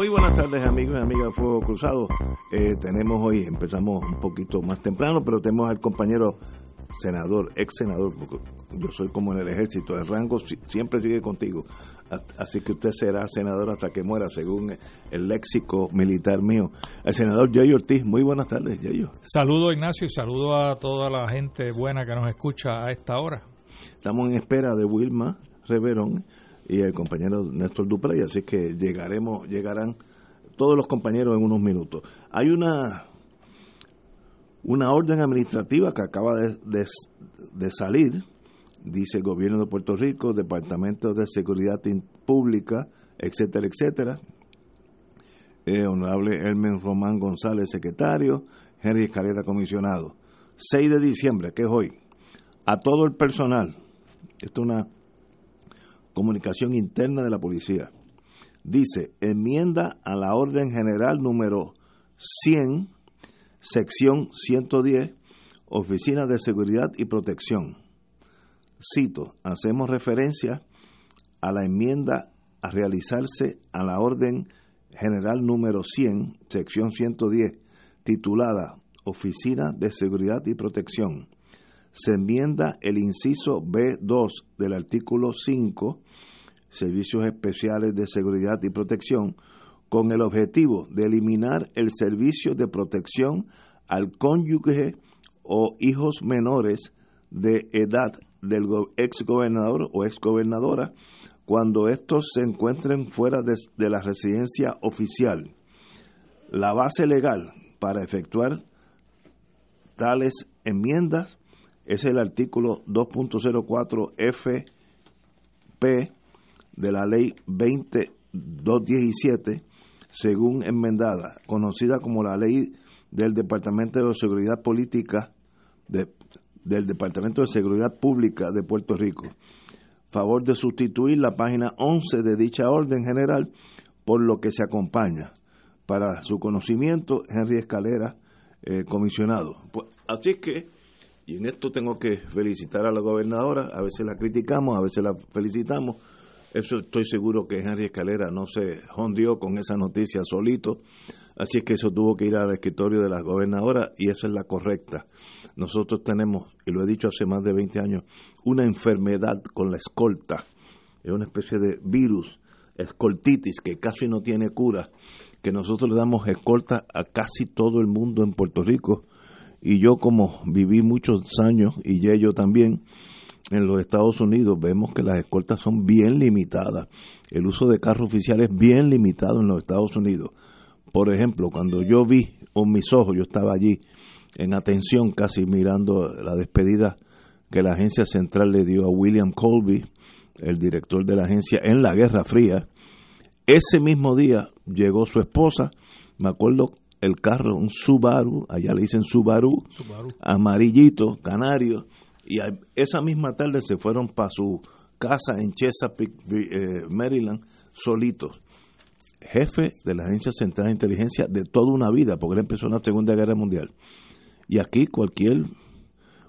Muy buenas tardes amigos y amigas de Fuego Cruzado. Eh, tenemos hoy, empezamos un poquito más temprano, pero tenemos al compañero senador, ex senador, porque yo soy como en el ejército, el rango siempre sigue contigo. Así que usted será senador hasta que muera, según el léxico militar mío. El senador Yayo Ortiz, muy buenas tardes, Yayo. Saludo Ignacio y saludo a toda la gente buena que nos escucha a esta hora. Estamos en espera de Wilma Reverón y el compañero Néstor Duprey, así que llegaremos, llegarán todos los compañeros en unos minutos. Hay una una orden administrativa que acaba de, salir, dice el gobierno de Puerto Rico, Departamento de Seguridad Pública, etcétera, etcétera. Eh, honorable Hermen Román González, secretario, Henry Escalera, comisionado. 6 de diciembre, que es hoy, a todo el personal, esto es una comunicación interna de la policía. Dice, enmienda a la orden general número 100, sección 110, Oficina de Seguridad y Protección. Cito, hacemos referencia a la enmienda a realizarse a la orden general número 100, sección 110, titulada Oficina de Seguridad y Protección se enmienda el inciso B2 del artículo 5, Servicios Especiales de Seguridad y Protección, con el objetivo de eliminar el servicio de protección al cónyuge o hijos menores de edad del ex gobernador o ex gobernadora cuando estos se encuentren fuera de, de la residencia oficial. La base legal para efectuar tales enmiendas es el artículo 2.04 FP de la ley 20217, según enmendada, conocida como la ley del Departamento de Seguridad Política del Departamento de Seguridad Pública de Puerto Rico. Favor de sustituir la página 11 de dicha orden general por lo que se acompaña. Para su conocimiento, Henry Escalera, eh, comisionado. Pues, así que y en esto tengo que felicitar a la gobernadora, a veces la criticamos, a veces la felicitamos. Eso estoy seguro que Henry Escalera no se hondió con esa noticia solito, así es que eso tuvo que ir al escritorio de la gobernadora y esa es la correcta. Nosotros tenemos, y lo he dicho hace más de 20 años, una enfermedad con la escolta, es una especie de virus, escoltitis, que casi no tiene cura, que nosotros le damos escolta a casi todo el mundo en Puerto Rico y yo como viví muchos años y yo también en los Estados Unidos vemos que las escoltas son bien limitadas. El uso de carros oficiales es bien limitado en los Estados Unidos. Por ejemplo, cuando yo vi con mis ojos, yo estaba allí en atención casi mirando la despedida que la agencia central le dio a William Colby, el director de la agencia en la Guerra Fría. Ese mismo día llegó su esposa, me acuerdo el carro, un Subaru, allá le dicen Subaru, amarillito, canario, y esa misma tarde se fueron para su casa en Chesapeake, eh, Maryland, solitos. Jefe de la Agencia Central de Inteligencia de toda una vida, porque él empezó en la Segunda Guerra Mundial. Y aquí cualquier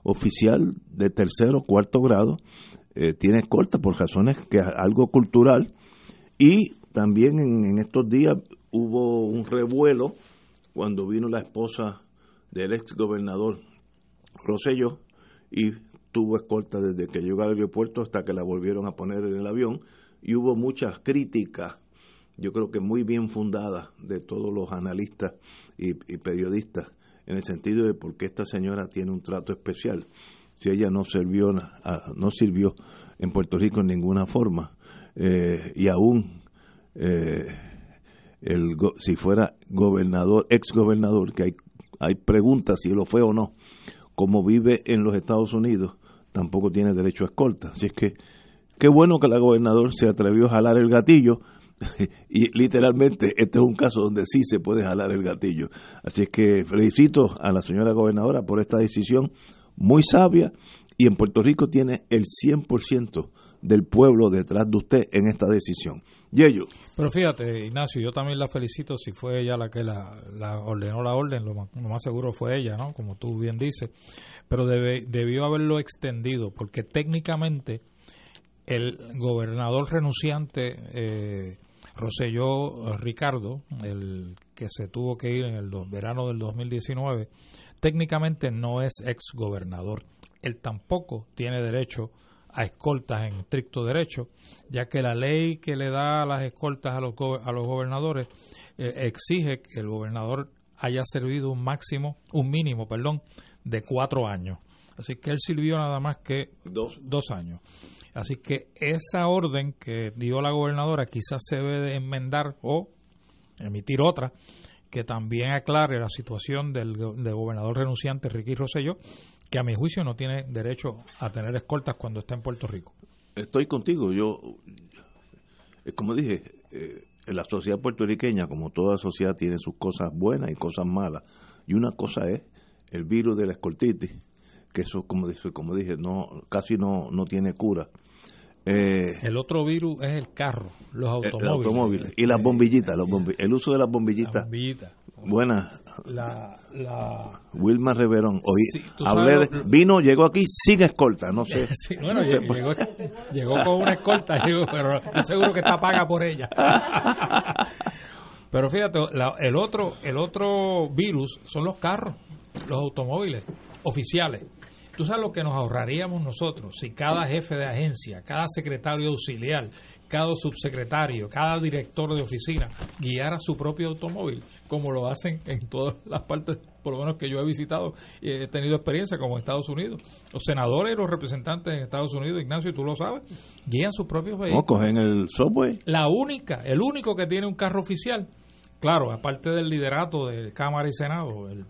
oficial de tercero, cuarto grado eh, tiene corta por razones que es algo cultural. Y también en estos días hubo un revuelo cuando vino la esposa del ex gobernador Rosselló y tuvo escolta desde que llegó al aeropuerto hasta que la volvieron a poner en el avión y hubo muchas críticas, yo creo que muy bien fundadas de todos los analistas y, periodistas en el sentido de por qué esta señora tiene un trato especial. Si ella no sirvió no sirvió en Puerto Rico en ninguna forma eh, y aún eh, el, si fuera gobernador, ex gobernador, que hay, hay preguntas si lo fue o no, como vive en los Estados Unidos, tampoco tiene derecho a escolta. Así es que qué bueno que la gobernador se atrevió a jalar el gatillo, y literalmente este es un caso donde sí se puede jalar el gatillo. Así es que felicito a la señora gobernadora por esta decisión muy sabia y en Puerto Rico tiene el 100% del pueblo detrás de usted en esta decisión. Y ello. Pero fíjate, Ignacio, yo también la felicito si fue ella la que la, ordenó la orden, lo más, seguro fue ella, ¿no? Como tú bien dices. Pero debió haberlo extendido, porque técnicamente el gobernador renunciante eh, Roselló Ricardo, el que se tuvo que ir en el verano del 2019, técnicamente no es ex gobernador. Él tampoco tiene derecho a escoltas en estricto derecho, ya que la ley que le da las escoltas a los, a los gobernadores eh, exige que el gobernador haya servido un máximo, un mínimo, perdón, de cuatro años. Así que él sirvió nada más que dos, dos años. Así que esa orden que dio la gobernadora quizás se debe enmendar o emitir otra que también aclare la situación del, del gobernador renunciante Ricky Rosselló, que a mi juicio no tiene derecho a tener escoltas cuando está en Puerto Rico. Estoy contigo, yo, como dije, eh, la sociedad puertorriqueña, como toda sociedad, tiene sus cosas buenas y cosas malas, y una cosa es el virus de la escoltitis, que eso, como, como dije, no casi no, no tiene cura. Eh, el otro virus es el carro, los automóviles. y las bombillitas, los el uso de las bombillitas. Buenas. La, la... Wilma Reverón. Hoy hablé de, vino, llegó aquí sin escolta, no sé. bueno, llegó, llegó, con una escolta, pero estoy seguro que está paga por ella. pero fíjate, el otro el otro virus son los carros, los automóviles oficiales. ¿Tú sabes lo que nos ahorraríamos nosotros si cada jefe de agencia, cada secretario auxiliar, cada subsecretario, cada director de oficina guiara su propio automóvil, como lo hacen en todas las partes, por lo menos que yo he visitado y he tenido experiencia, como en Estados Unidos? Los senadores y los representantes en Estados Unidos, Ignacio, tú lo sabes, guían sus propios vehículos. No, cogen el subway. La única, el único que tiene un carro oficial claro, aparte del liderato de Cámara y Senado, el,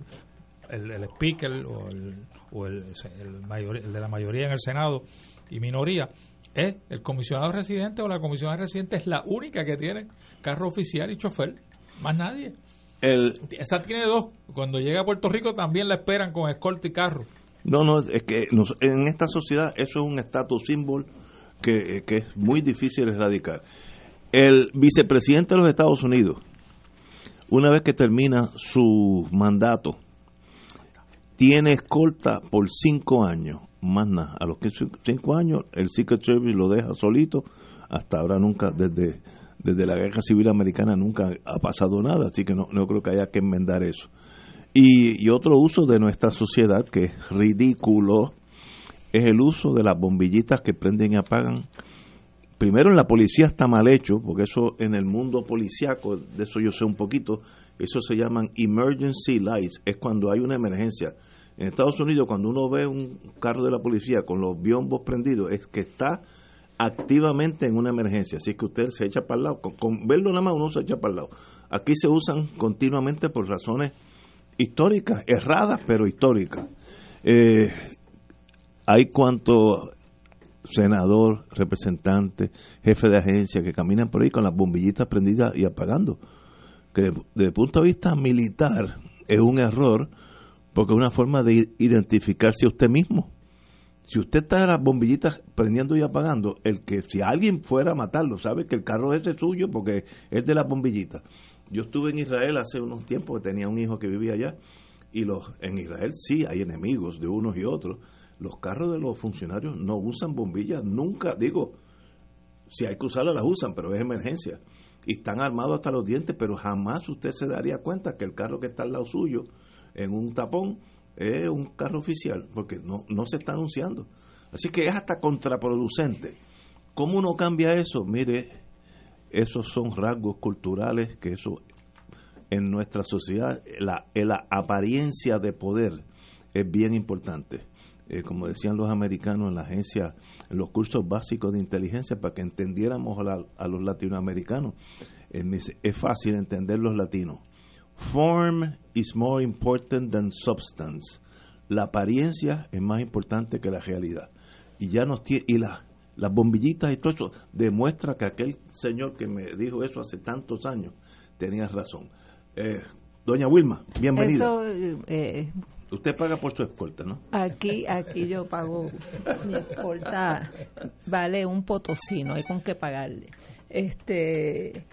el, speaker o, el, o el, de la mayoría en el Senado y minoría, es el comisionado residente o la comisionada residente es la única que tiene carro oficial y chofer, más nadie. El, Esa tiene dos. Cuando llega a Puerto Rico también la esperan con escolta y carro. No, no, es que en esta sociedad eso es un estatus símbolo que, que es muy difícil erradicar. El vicepresidente de los Estados Unidos, una vez que termina su mandato, tiene escolta por cinco años, más nada. A los cinco años el Secret Service lo deja solito, hasta ahora nunca, desde, desde la guerra civil americana nunca ha pasado nada, así que no, no creo que haya que enmendar eso. Y, y otro uso de nuestra sociedad que es ridículo es el uso de las bombillitas que prenden y apagan. Primero en la policía está mal hecho, porque eso en el mundo policíaco, de eso yo sé un poquito, eso se llaman emergency lights, es cuando hay una emergencia en Estados Unidos, cuando uno ve un carro de la policía con los biombos prendidos, es que está activamente en una emergencia. Así que usted se echa para el lado. Con, verlo nada más uno se echa para el lado. Aquí se usan continuamente por razones históricas, erradas, pero históricas. Eh, hay cuanto senador, representante, jefe de agencia que caminan por ahí con las bombillitas prendidas y apagando. Que desde el punto de vista militar es un error porque es una forma de identificarse a usted mismo. Si usted está las bombillitas prendiendo y apagando, el que si alguien fuera a matarlo, sabe que el carro es suyo porque es de las bombillitas. Yo estuve en Israel hace unos tiempos tenía un hijo que vivía allá y los en Israel sí hay enemigos de unos y otros. Los carros de los funcionarios no usan bombillas nunca, digo, si hay que usarlas las usan, pero es emergencia. Y están armados hasta los dientes, pero jamás usted se daría cuenta que el carro que está al lado suyo en un tapón es un carro oficial, porque no, no se está anunciando. Así que es hasta contraproducente. ¿Cómo uno cambia eso? Mire, esos son rasgos culturales que eso en nuestra sociedad, la, la apariencia de poder es bien importante. Eh, como decían los americanos en la agencia, en los cursos básicos de inteligencia, para que entendiéramos a, los latinoamericanos. Eh, es fácil entender los latinos. Form is more important than substance. La apariencia es más importante que la realidad. Y ya nos tiene, y la las bombillitas y todo eso, demuestra que aquel señor que me dijo eso hace tantos años tenía razón. Eh, doña Wilma, bienvenida. Eso, eh, Usted paga por su escolta, ¿no? aquí, aquí yo pago, mi escolta vale un potosí, no hay con qué pagarle. Este,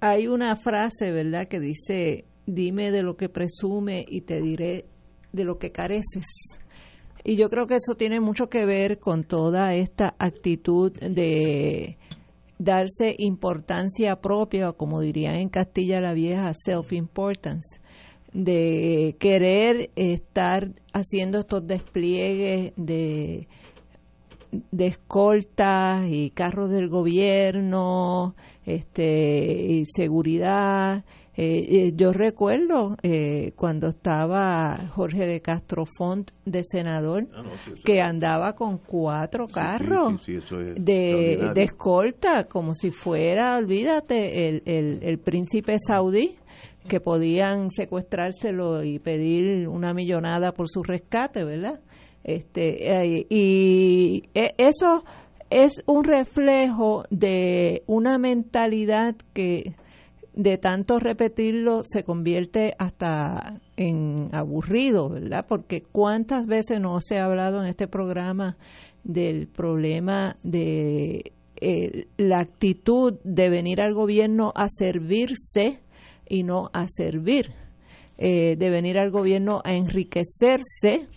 hay una frase, ¿verdad?, que dice, dime de lo que presume y te diré de lo que careces. Y yo creo que eso tiene mucho que ver con toda esta actitud de darse importancia propia, como dirían en Castilla la Vieja, self-importance, de querer estar haciendo estos despliegues de, de escoltas y carros del gobierno, este, y seguridad. Eh, eh, yo recuerdo eh, cuando estaba Jorge de Castro Font de senador Ah, no, sí, eso- que andaba con cuatro sí, carros sí, es de, escolta, como si fuera, olvídate, el, el, el príncipe saudí, que podían secuestrárselo y pedir una millonada por su rescate, ¿verdad? Este, eh, y e- eso es un reflejo de una mentalidad que de tanto repetirlo se convierte hasta en aburrido, ¿verdad? Porque cuántas veces no se ha hablado en este programa del problema de eh, la actitud de venir al gobierno a servirse y no a servir, eh, de venir al gobierno a enriquecerse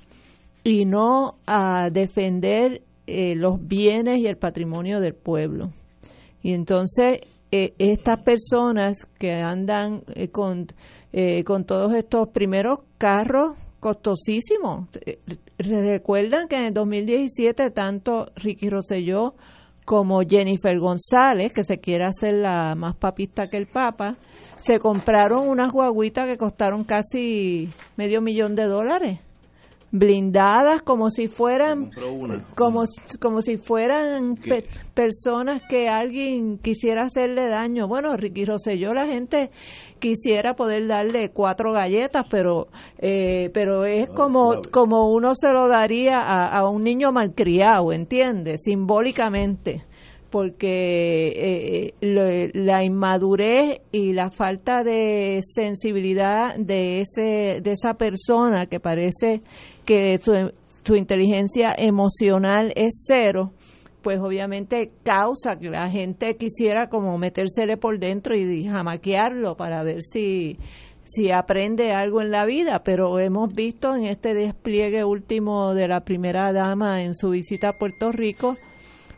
y no a defender eh, los bienes y el patrimonio del pueblo. Y entonces eh, estas personas que andan eh, con, eh, con todos estos primeros carros costosísimos, eh, recuerdan que en el 2017 tanto Ricky Rosselló como Jennifer González, que se quiere hacer la más papista que el Papa, se compraron unas guaguitas que costaron casi medio millón de dólares, blindadas como si fueran como, como si fueran pe- personas que alguien quisiera hacerle daño. Bueno, Ricky Rosselló, la gente quisiera poder darle cuatro galletas, pero eh, pero es como, como uno se lo daría a, a un niño malcriado, ¿entiendes? Simbólicamente. Porque eh, lo- la inmadurez y la falta de sensibilidad de ese de esa persona que parece que su, su inteligencia emocional es cero, pues obviamente causa que la gente quisiera como metérsele por dentro y jamaquearlo para ver si, si aprende algo en la vida, pero hemos visto en este despliegue último de la primera dama en su visita a Puerto Rico,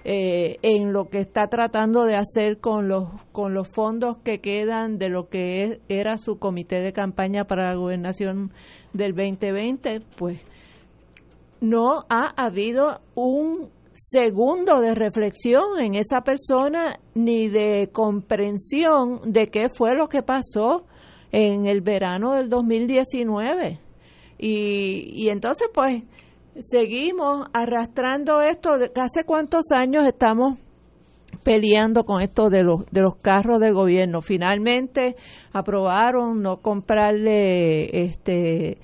eh, en lo que está tratando de hacer con los con los fondos que quedan de lo que es- era su comité de campaña para la gobernación del 2020, pues no ha habido un segundo de reflexión en esa persona ni de comprensión de qué fue lo que pasó en el verano del 2019. Y, y entonces pues seguimos arrastrando esto. De, ¿Hace cuántos años estamos peleando con esto de los de los carros de gobierno? Finalmente aprobaron no comprarle este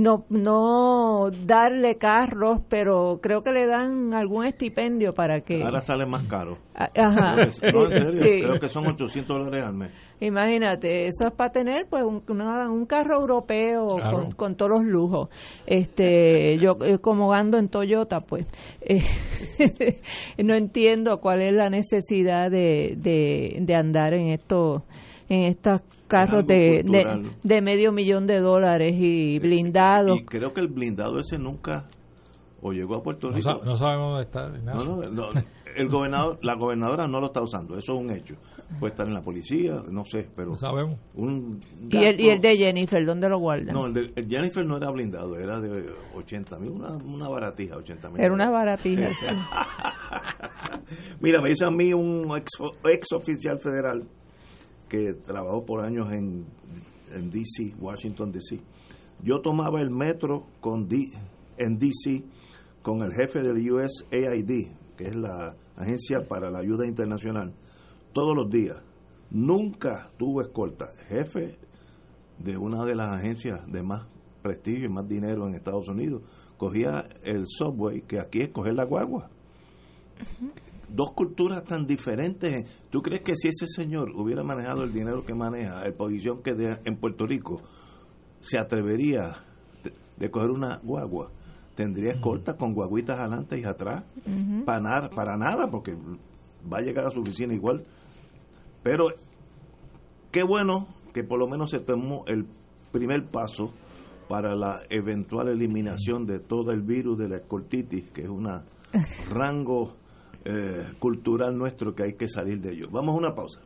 no no darle carros, pero creo que le dan algún estipendio para que Ahora sale más caro. A- Ajá. No, en serio, Sí. creo que son 800 dólares al mes. Imagínate, eso es para tener pues un, una- un carro europeo Claro. con, con todos los lujos. Este, yo eh, como ando en Toyota, pues eh, no entiendo cuál es la necesidad de, de, de andar en estos en estos carros de, de, medio millón de dólares y blindados. Y creo que el blindado ese nunca o llegó a Puerto No, Rico. sa- no sabemos dónde está. ni nada. No, no, no, el gobernador, la gobernadora no lo está usando, eso es un hecho. Puede estar en la policía, no sé, pero No sabemos. un y, el, y el de Jennifer, ¿dónde lo guardan? No, el de el Jennifer no era blindado, era de 80 mil, una, una baratija, 80 mil. Era una baratija. Mira, me dice a mí un ex, ex oficial federal que trabajó por años en, en DC, Washington DC. Yo tomaba el metro con D- en DC con el jefe del USAID, que es la Agencia para la Ayuda Internacional, todos los días. Nunca tuvo escolta. Jefe de una de las agencias de más prestigio y más dinero en Estados Unidos, cogía el subway, que aquí es coger la guagua. Dos culturas tan diferentes. ¿Tú crees que si ese señor hubiera manejado el dinero que maneja, la posición que de, en Puerto Rico, se atrevería de, coger una guagua? Tendría escolta con guaguitas adelante y atrás, para, nada, para nada, porque va a llegar a su oficina igual. Pero qué bueno que por lo menos se tomó el primer paso para la eventual eliminación de todo el virus de la escoltitis, que es un rango eh, cultural nuestro que hay que salir de ello. Vamos a una pausa.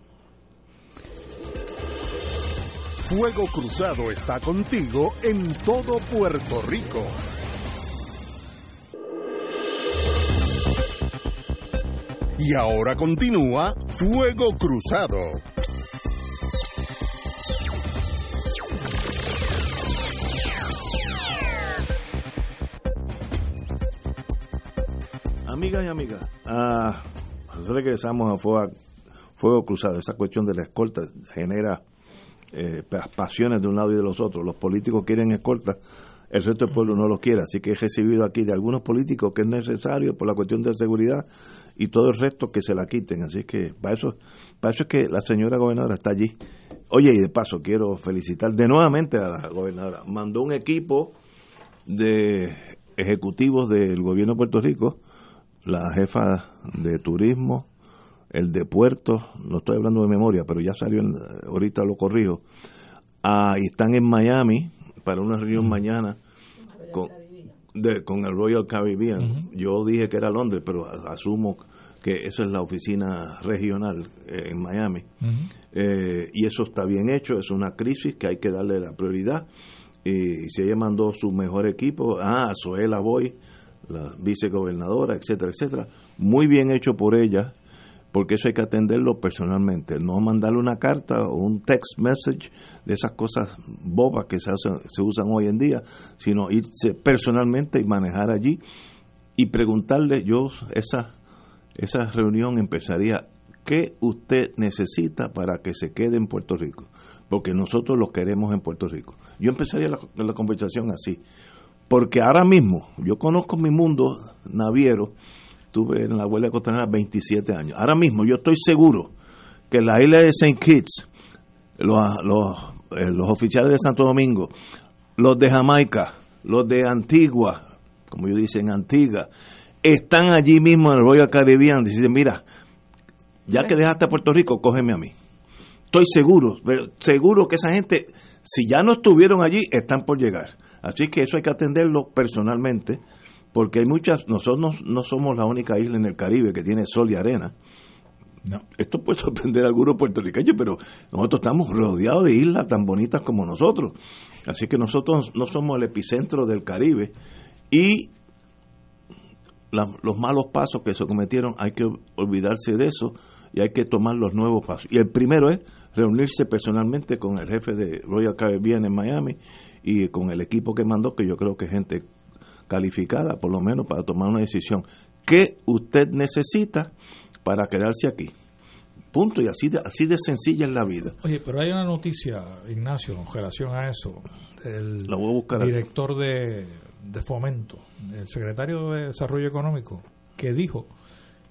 Fuego Cruzado está contigo en todo Puerto Rico. Y ahora continúa Fuego Cruzado. Amigas y amigas, ah, regresamos a fuego, Cruzado. Esa cuestión de la escolta genera eh, pasiones de un lado y de los otros. Los políticos quieren escolta, el resto del pueblo no lo quiere. Así que he recibido aquí de algunos políticos que es necesario por la cuestión de seguridad y todo el resto que se la quiten. Así que para eso, para eso es que la señora gobernadora está allí. Oye, y de paso quiero felicitar de nuevamente a la gobernadora. Mandó un equipo de ejecutivos del gobierno de Puerto Rico la jefa de turismo, el de puertos, no estoy hablando de memoria, pero ya salió, ahorita lo corrijo, ah, y están en Miami para una reunión mañana con, con el Royal Caribbean. Yo dije que era Londres, pero asumo que eso es la oficina regional eh, en Miami. Eh, y eso está bien hecho, es una crisis que hay que darle la prioridad. Y si ella mandó su mejor equipo, ah, Zoela Boy, la vicegobernadora, etcétera, etcétera. Muy bien hecho por ella, porque eso hay que atenderlo personalmente, no mandarle una carta o un text message de esas cosas bobas que se, se usan hoy en día, sino irse personalmente y manejar allí y preguntarle, yo esa, esa reunión empezaría, ¿qué usted necesita para que se quede en Puerto Rico? Porque nosotros lo queremos en Puerto Rico. Yo empezaría la, la conversación así. Porque ahora mismo, yo conozco mi mundo naviero, tuve en la huelga costanera 27 años. Ahora mismo yo estoy seguro que la isla de St. Kitts, los, eh, los, oficiales de Santo Domingo, los de Jamaica, los de Antigua, como yo dicen, Antigua, están allí mismo en el Royal Caribbean dicen, mira, ya que dejaste a Puerto Rico, cógeme a mí. Estoy seguro, seguro que esa gente, si ya no estuvieron allí, están por llegar. Así que eso hay que atenderlo personalmente, porque hay muchas, nosotros no, somos la única isla en el Caribe que tiene sol y arena. No. Esto puede sorprender a algunos puertorriqueños, pero nosotros estamos rodeados de islas tan bonitas como nosotros. Así que nosotros no somos el epicentro del Caribe y los malos pasos que se cometieron hay que olvidarse de eso y hay que tomar los nuevos pasos. Y el primero es reunirse personalmente con el jefe de Royal Caribbean en Miami y con el equipo que mandó, que yo creo que es gente calificada, por lo menos, para tomar una decisión. ¿Qué usted necesita para quedarse aquí? Punto, y así de, así de sencilla es la vida. Oye, pero hay una noticia, Ignacio, en relación a eso. El la voy a buscar director de, de Fomento, el secretario de Desarrollo Económico, que dijo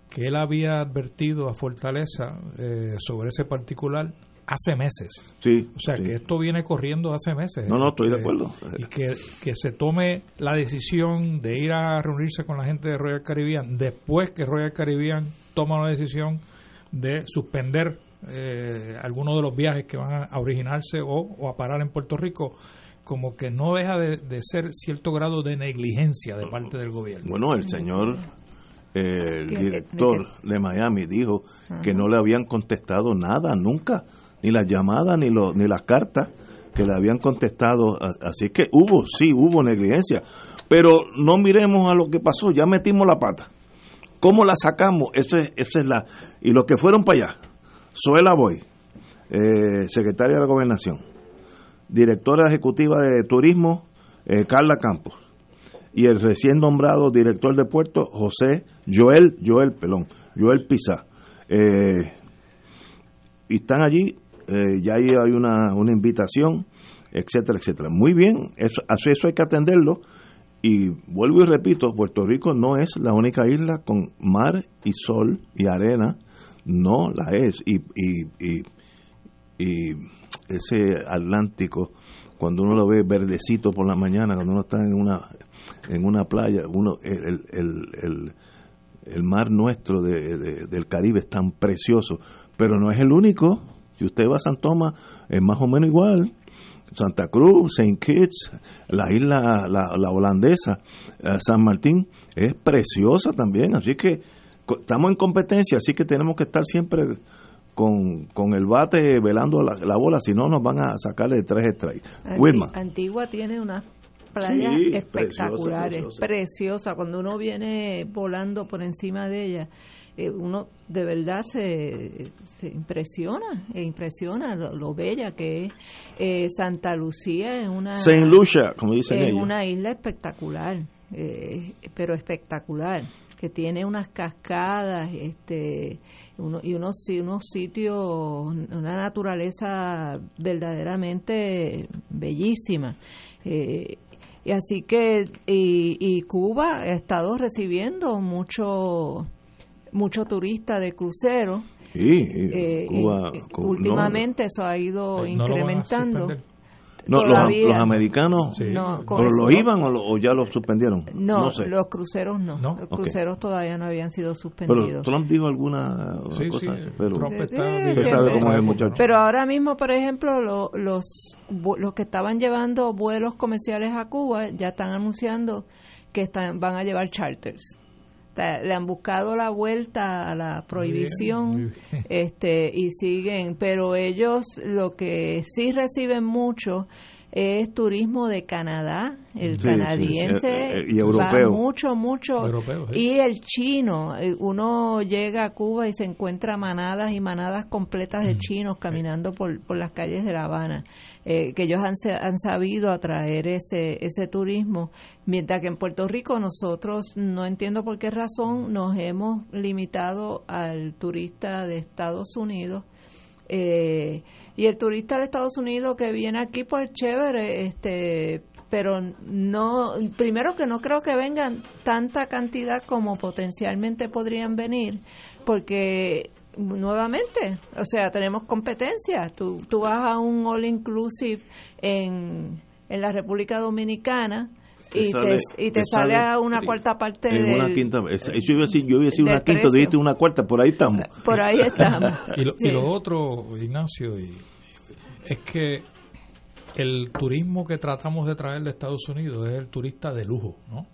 que él había advertido a Fortaleza eh, sobre ese particular hace meses. Sí. O sea, que esto viene corriendo hace meses. No, no, estoy de acuerdo. Y que, que se tome la decisión de ir a reunirse con la gente de Royal Caribbean después que Royal Caribbean toma la decisión de suspender eh, algunos de los viajes que van a originarse o, a parar en Puerto Rico como que no deja de, ser cierto grado de negligencia de parte del gobierno. Bueno, el señor el director de Miami dijo que no le habían contestado nada nunca ni las llamadas ni, lo, ni las cartas que le habían contestado. Así que hubo, sí, hubo negligencia. Pero no miremos a lo que pasó, ya metimos la pata. ¿Cómo la sacamos? Eso es, esa es la... Y los que fueron para allá, Zoela Boy, eh, secretaria de la Gobernación, directora ejecutiva de Turismo, eh, Carla Campos, y el recién nombrado director de puerto, José Joel, Joel, pelón, Joel Pizá. Eh, y están allí eh, ya hay una, una invitación, etcétera, etcétera. Muy bien, eso, eso hay que atenderlo Y vuelvo y repito, Puerto Rico no es la única isla con mar y sol y arena, no la es. Y, y, y, y ese Atlántico, cuando uno lo ve verdecito por la mañana, cuando uno está en una, en una playa, uno el, el, el, mar nuestro de, del Caribe es tan precioso, pero no es el único. Si usted va a San Tomás, es más o menos igual. Santa Cruz, Saint Kitts, la isla, la, la holandesa, eh, San Martín, es preciosa también. Así que estamos en competencia, así que tenemos que estar siempre con, con el bate velando la, la bola, si no nos van a sacarle tres strikes. Wilma. Antigua tiene una playa Sí, espectaculares, preciosa, preciosa, Cuando uno viene volando por encima de ella, eh, uno de verdad se, se impresiona, e impresiona lo, lo bella que es. Eh, Santa Lucía es una Saint Lucia, como dicen es ellos. una isla espectacular, eh, pero espectacular, que tiene unas cascadas, este, uno, y unos, unos sitios, una naturaleza verdaderamente bellísima. Eh, y así que, y, y Cuba ha estado recibiendo mucho, mucho turista de crucero. Sí, y Eh, Cuba, y- Cuba- no, últimamente eso ha ido Eh, no lo incrementando. los, los americanos, Sí. No, con ¿o eso- lo iban o, lo- o ya lo suspendieron? No, sé. los cruceros no. No. Los cruceros todavía no habían sido Pero suspendidos. Trump dijo alguna Sí, cosa, sí, pero Trump está Sí, viviendo sabe otra cómo es el época, muchacho. ¿no? Pero ahora mismo, por ejemplo, lo- los, los que estaban llevando vuelos comerciales a Cuba ya están anunciando que están, van a llevar charters. Le han buscado la vuelta a la prohibición muy bien. este y siguen, pero ellos lo que sí reciben mucho es turismo de Canadá, el Sí, canadiense sí, eh, eh, y va europeo. mucho, mucho, Europeo, sí. y el chino, eh, uno llega a Cuba y se encuentra manadas y manadas completas Mm, de chinos caminando por, por las calles de La Habana, eh, que ellos han, se- han sabido atraer ese, ese turismo, mientras que en Puerto Rico nosotros, no entiendo por qué razón, nos hemos limitado al turista de Estados Unidos. Eh, y el turista de Estados Unidos que viene aquí, pues chévere, este, pero no, primero que no creo que vengan tanta cantidad como potencialmente podrían venir, porque nuevamente, o sea, tenemos competencia. Tú, tú vas a un all inclusive en, en la República Dominicana Te y sale- te, y te te sale sale a una cuarta parte del, una quinta, eso iba a decir, yo iba a decir una quinta, precio. dijiste una cuarta, por ahí estamos. por ahí estamos. Y lo, y lo otro, Ignacio, y- es que el turismo que tratamos de traer de Estados Unidos es el turista de lujo, ¿no?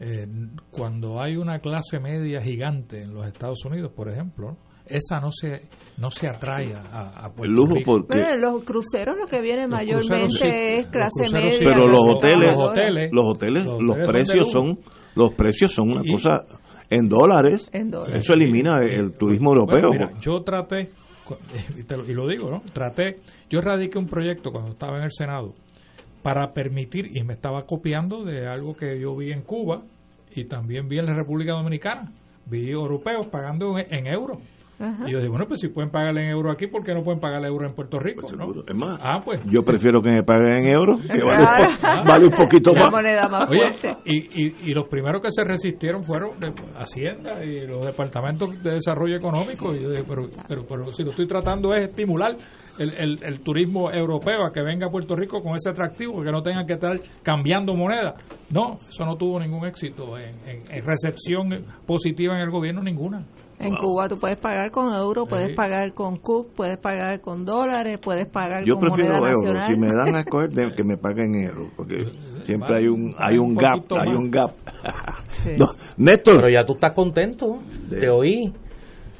Eh, cuando hay una clase media gigante en los Estados Unidos, por ejemplo, esa no se no se atrae a, a Puerto El lujo Rico. porque Bueno, los cruceros lo que viene Los mayormente cruceros sí, es clase media. sí, Pero los los hoteles- los hoteles, los precios son, los precios son una Y- cosa en dólares. En dólares. Eso elimina el turismo europeo. Bueno, mira, yo traté, y, te lo, y lo digo, ¿no? Traté, yo radiqué un proyecto cuando estaba en el Senado para permitir, y me estaba copiando de algo que yo vi en Cuba y también vi en la República Dominicana. Vi europeos pagando en, en euros. Ajá. Y yo digo, bueno, pues si pueden pagarle en euros aquí, ¿por qué no pueden pagarle euros en Puerto Rico? Pues no? seguro. Es más, Ah, pues. yo prefiero que me paguen en euros, que vale, Claro. un po- vale un poquito La más. moneda más Oye, fuerte. y, y, y los primeros que se resistieron fueron de Hacienda y los departamentos de desarrollo económico. Y yo dije, pero, pero, pero si lo estoy tratando es estimular el, el, el turismo europeo a que venga a Puerto Rico con ese atractivo, que no tengan que estar cambiando moneda. No, eso no tuvo ningún éxito en, en- en recepción positiva en el gobierno, ninguna. En Cuba tú puedes pagar con euros, puedes Sí. pagar con cook, puedes pagar con dólares, puedes pagar Yo con prefiero moneda nacional. Si me dan a escoger, de- que me paguen en euros, porque siempre hay un hay un Un gap, hay un gap. Sí. No, Néstor, Pero ya tú estás contento, De- te oí.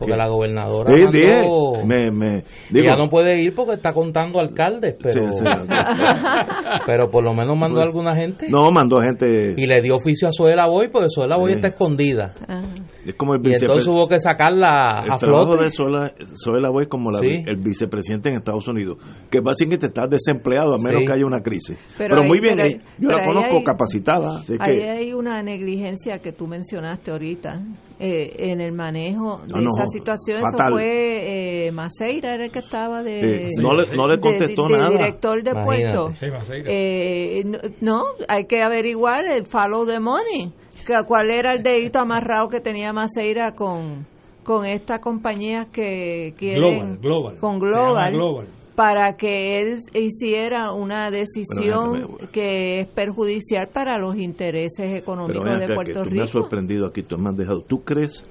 Porque ¿Qué? la gobernadora Sí, mandó- dije, me, me, digo, ella no puede ir porque está contando alcaldes, pero, Sí, sí. pero por lo menos mandó a alguna gente. no mandó gente, Y le dio oficio a Zoela Boy, porque Zoela Boy Sí. está escondida. Ajá. es como el Y entonces vicepresidente. hubo que sacarla El a trabajo flote. de Zoela, Zoela Boy como la- Sí. el vicepresidente en Estados Unidos, que básicamente está desempleado a menos Sí. que haya una crisis. Pero Pero, ahí- muy bien, pero eh, yo pero la conozco hay- capacitada, así Ahí que hay una negligencia que tú mencionaste ahorita eh, en el manejo de No, no, esa situación. fatal. Eso fue eh, Maceira, era el que estaba de, Eh, no, le, no le de- contestó de nada. director de Imagínate. puerto. Sí, Maceira. Eh, no, no, hay que averiguar el follow the money. Que, ¿Cuál era el dedito amarrado que tenía Maceira con, con esta compañía que quieren... Global, Global. Con Se llama Global. Para que él hiciera una decisión que es perjudicial para los intereses económicos Pero de acá, que Puerto tú me has Rico. sorprendido aquí, tú me has dejado. ¿Tú crees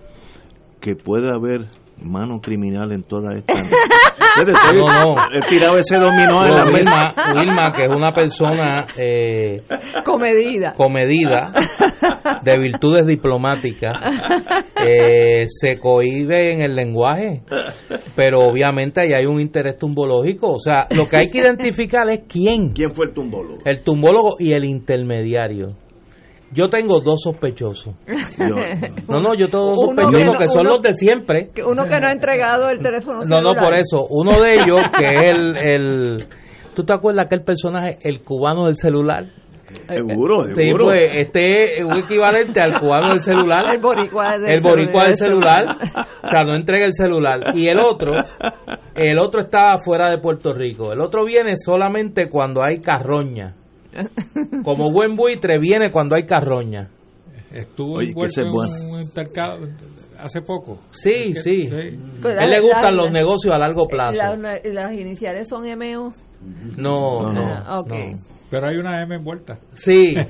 que puede haber mano criminal en toda esta? No, no. He tirado ese dominó en la Wilma, mesa. Wilma, que es una persona eh, Comedida. comedida, de virtudes diplomáticas, eh, se cohíbe en el lenguaje, pero obviamente ahí hay un interés tumbológico. O sea, lo que hay que identificar es quién, ¿Quién fue el tumbólogo? el tumbólogo y el intermediario. Yo tengo dos sospechosos. Yo- No, no, yo tengo dos Uno sospechosos que que, no- son uno- los de siempre. Que uno que no ha entregado el teléfono No, no, celular. por eso. Uno de ellos, que es el, el... ¿Tú te acuerdas aquel personaje, el cubano del celular? seguro, Sí, seguro. pues este es un equivalente al cubano del celular. El boricua del el boricua del celular. celular. O sea, no entrega el celular. Y el otro, el otro estaba fuera de Puerto Rico. El otro viene solamente cuando hay carroña. Como buen buitre viene cuando hay carroña. Estuvo Oye, envuelto en un intercambio hace poco. Sí, Es que- sí. Pues A él le gustan la- los negocios a largo plazo. la- las iniciales son MO. No, No, no, Ah, ok. no. Pero hay una M envuelta. Sí, sí.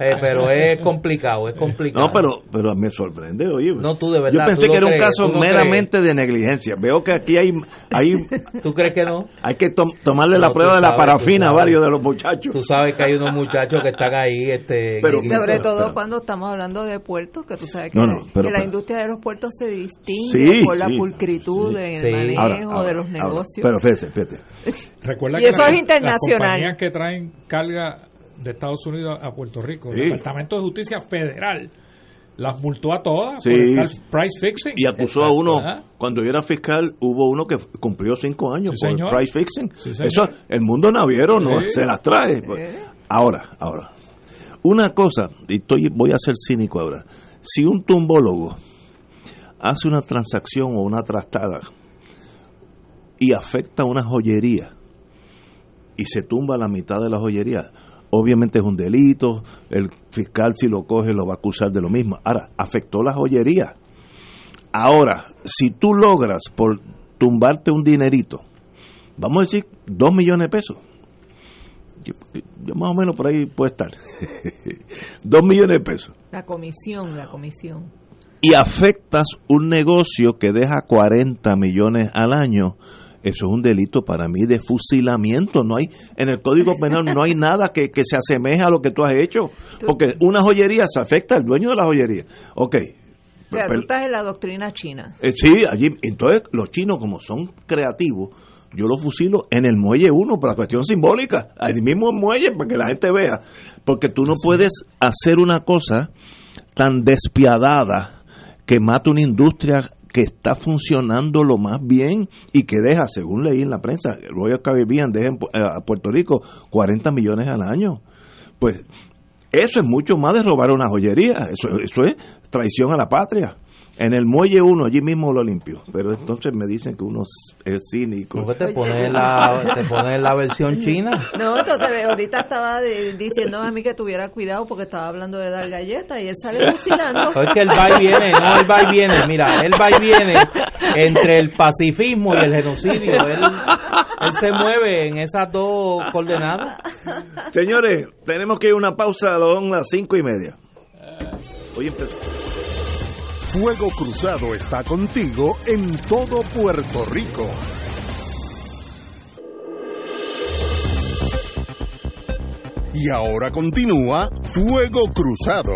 Eh, pero es complicado, es complicado. No, pero, pero me sorprende, oye. No, tú de verdad, Yo pensé que era un caso meramente de negligencia. Veo que aquí hay, hay, ¿Tú crees que no? hay que tom- tomarle No, la prueba de la parafina a varios de los muchachos. Tú sabes que hay unos muchachos que están ahí, este, Pero- Y sobre Pero- todo pero- cuando estamos hablando de puertos, que tú sabes que, No, no, pero- que la pero- industria de los puertos se distingue Sí, por la sí, pulcritud en el Sí. manejo Ahora, ahora, de los ahora. negocios. Pero fíjese, fíjate. Recuerda Y que eso las- es internacional. Las compañías que traen carga de Estados Unidos a Puerto Rico, Sí. el Departamento de Justicia Federal las multó a todas Sí. por estar price fixing. Y acusó a uno, cuando yo era fiscal, hubo uno que cumplió cinco años Sí, por señor. price fixing. Eso, el mundo naviero no se las trae. Ahora, ahora. Una cosa, y estoy, voy a ser cínico ahora. Si un tumbólogo hace una transacción o una trastada y afecta una joyería y se tumba la mitad de la joyería, obviamente es un delito, el fiscal si lo coge lo va a acusar de lo mismo. Ahora, afectó la joyería. Ahora, si tú logras por tumbarte un dinerito, vamos a decir dos millones de pesos, yo, yo más o menos por ahí puede estar, dos millones de pesos, La comisión, la comisión. y afectas un negocio que deja 40 millones al año, eso es un delito para mí de fusilamiento. No hay en el Código Penal no hay nada que, que se asemeje a lo que tú has hecho, porque una joyería se afecta al dueño de la joyería. Ok. O sea, pero- tú estás en la doctrina china. eh, sí, allí, entonces los chinos como son creativos, yo los fusilo en el muelle 1 por la cuestión simbólica, al mismo muelle para que la gente vea, porque tú no puedes hacer una cosa tan despiadada que mata una industria que está funcionando lo más bien y que deja, según leí en la prensa, Royal Caribbean deja eh, a Puerto Rico 40 millones al año. Pues eso es mucho más de robar una joyería, eso, eso es traición a la patria. En el muelle uno, allí mismo lo limpio, pero entonces me dicen que uno es cínico. ¿Cómo que te pones la, te pones la versión china? No, entonces ahorita estaba de- diciendo a mí que tuviera cuidado porque estaba hablando de dar galletas y él sale fusilando. Es que el va y viene, no, el va y viene, mira, el va y viene entre el pacifismo y el genocidio. Él, él se mueve en esas dos coordenadas. Señores, tenemos que ir a una pausa a las cinco y media. Oye, empe- Fuego Cruzado está contigo en todo Puerto Rico. Y ahora continúa Fuego Cruzado.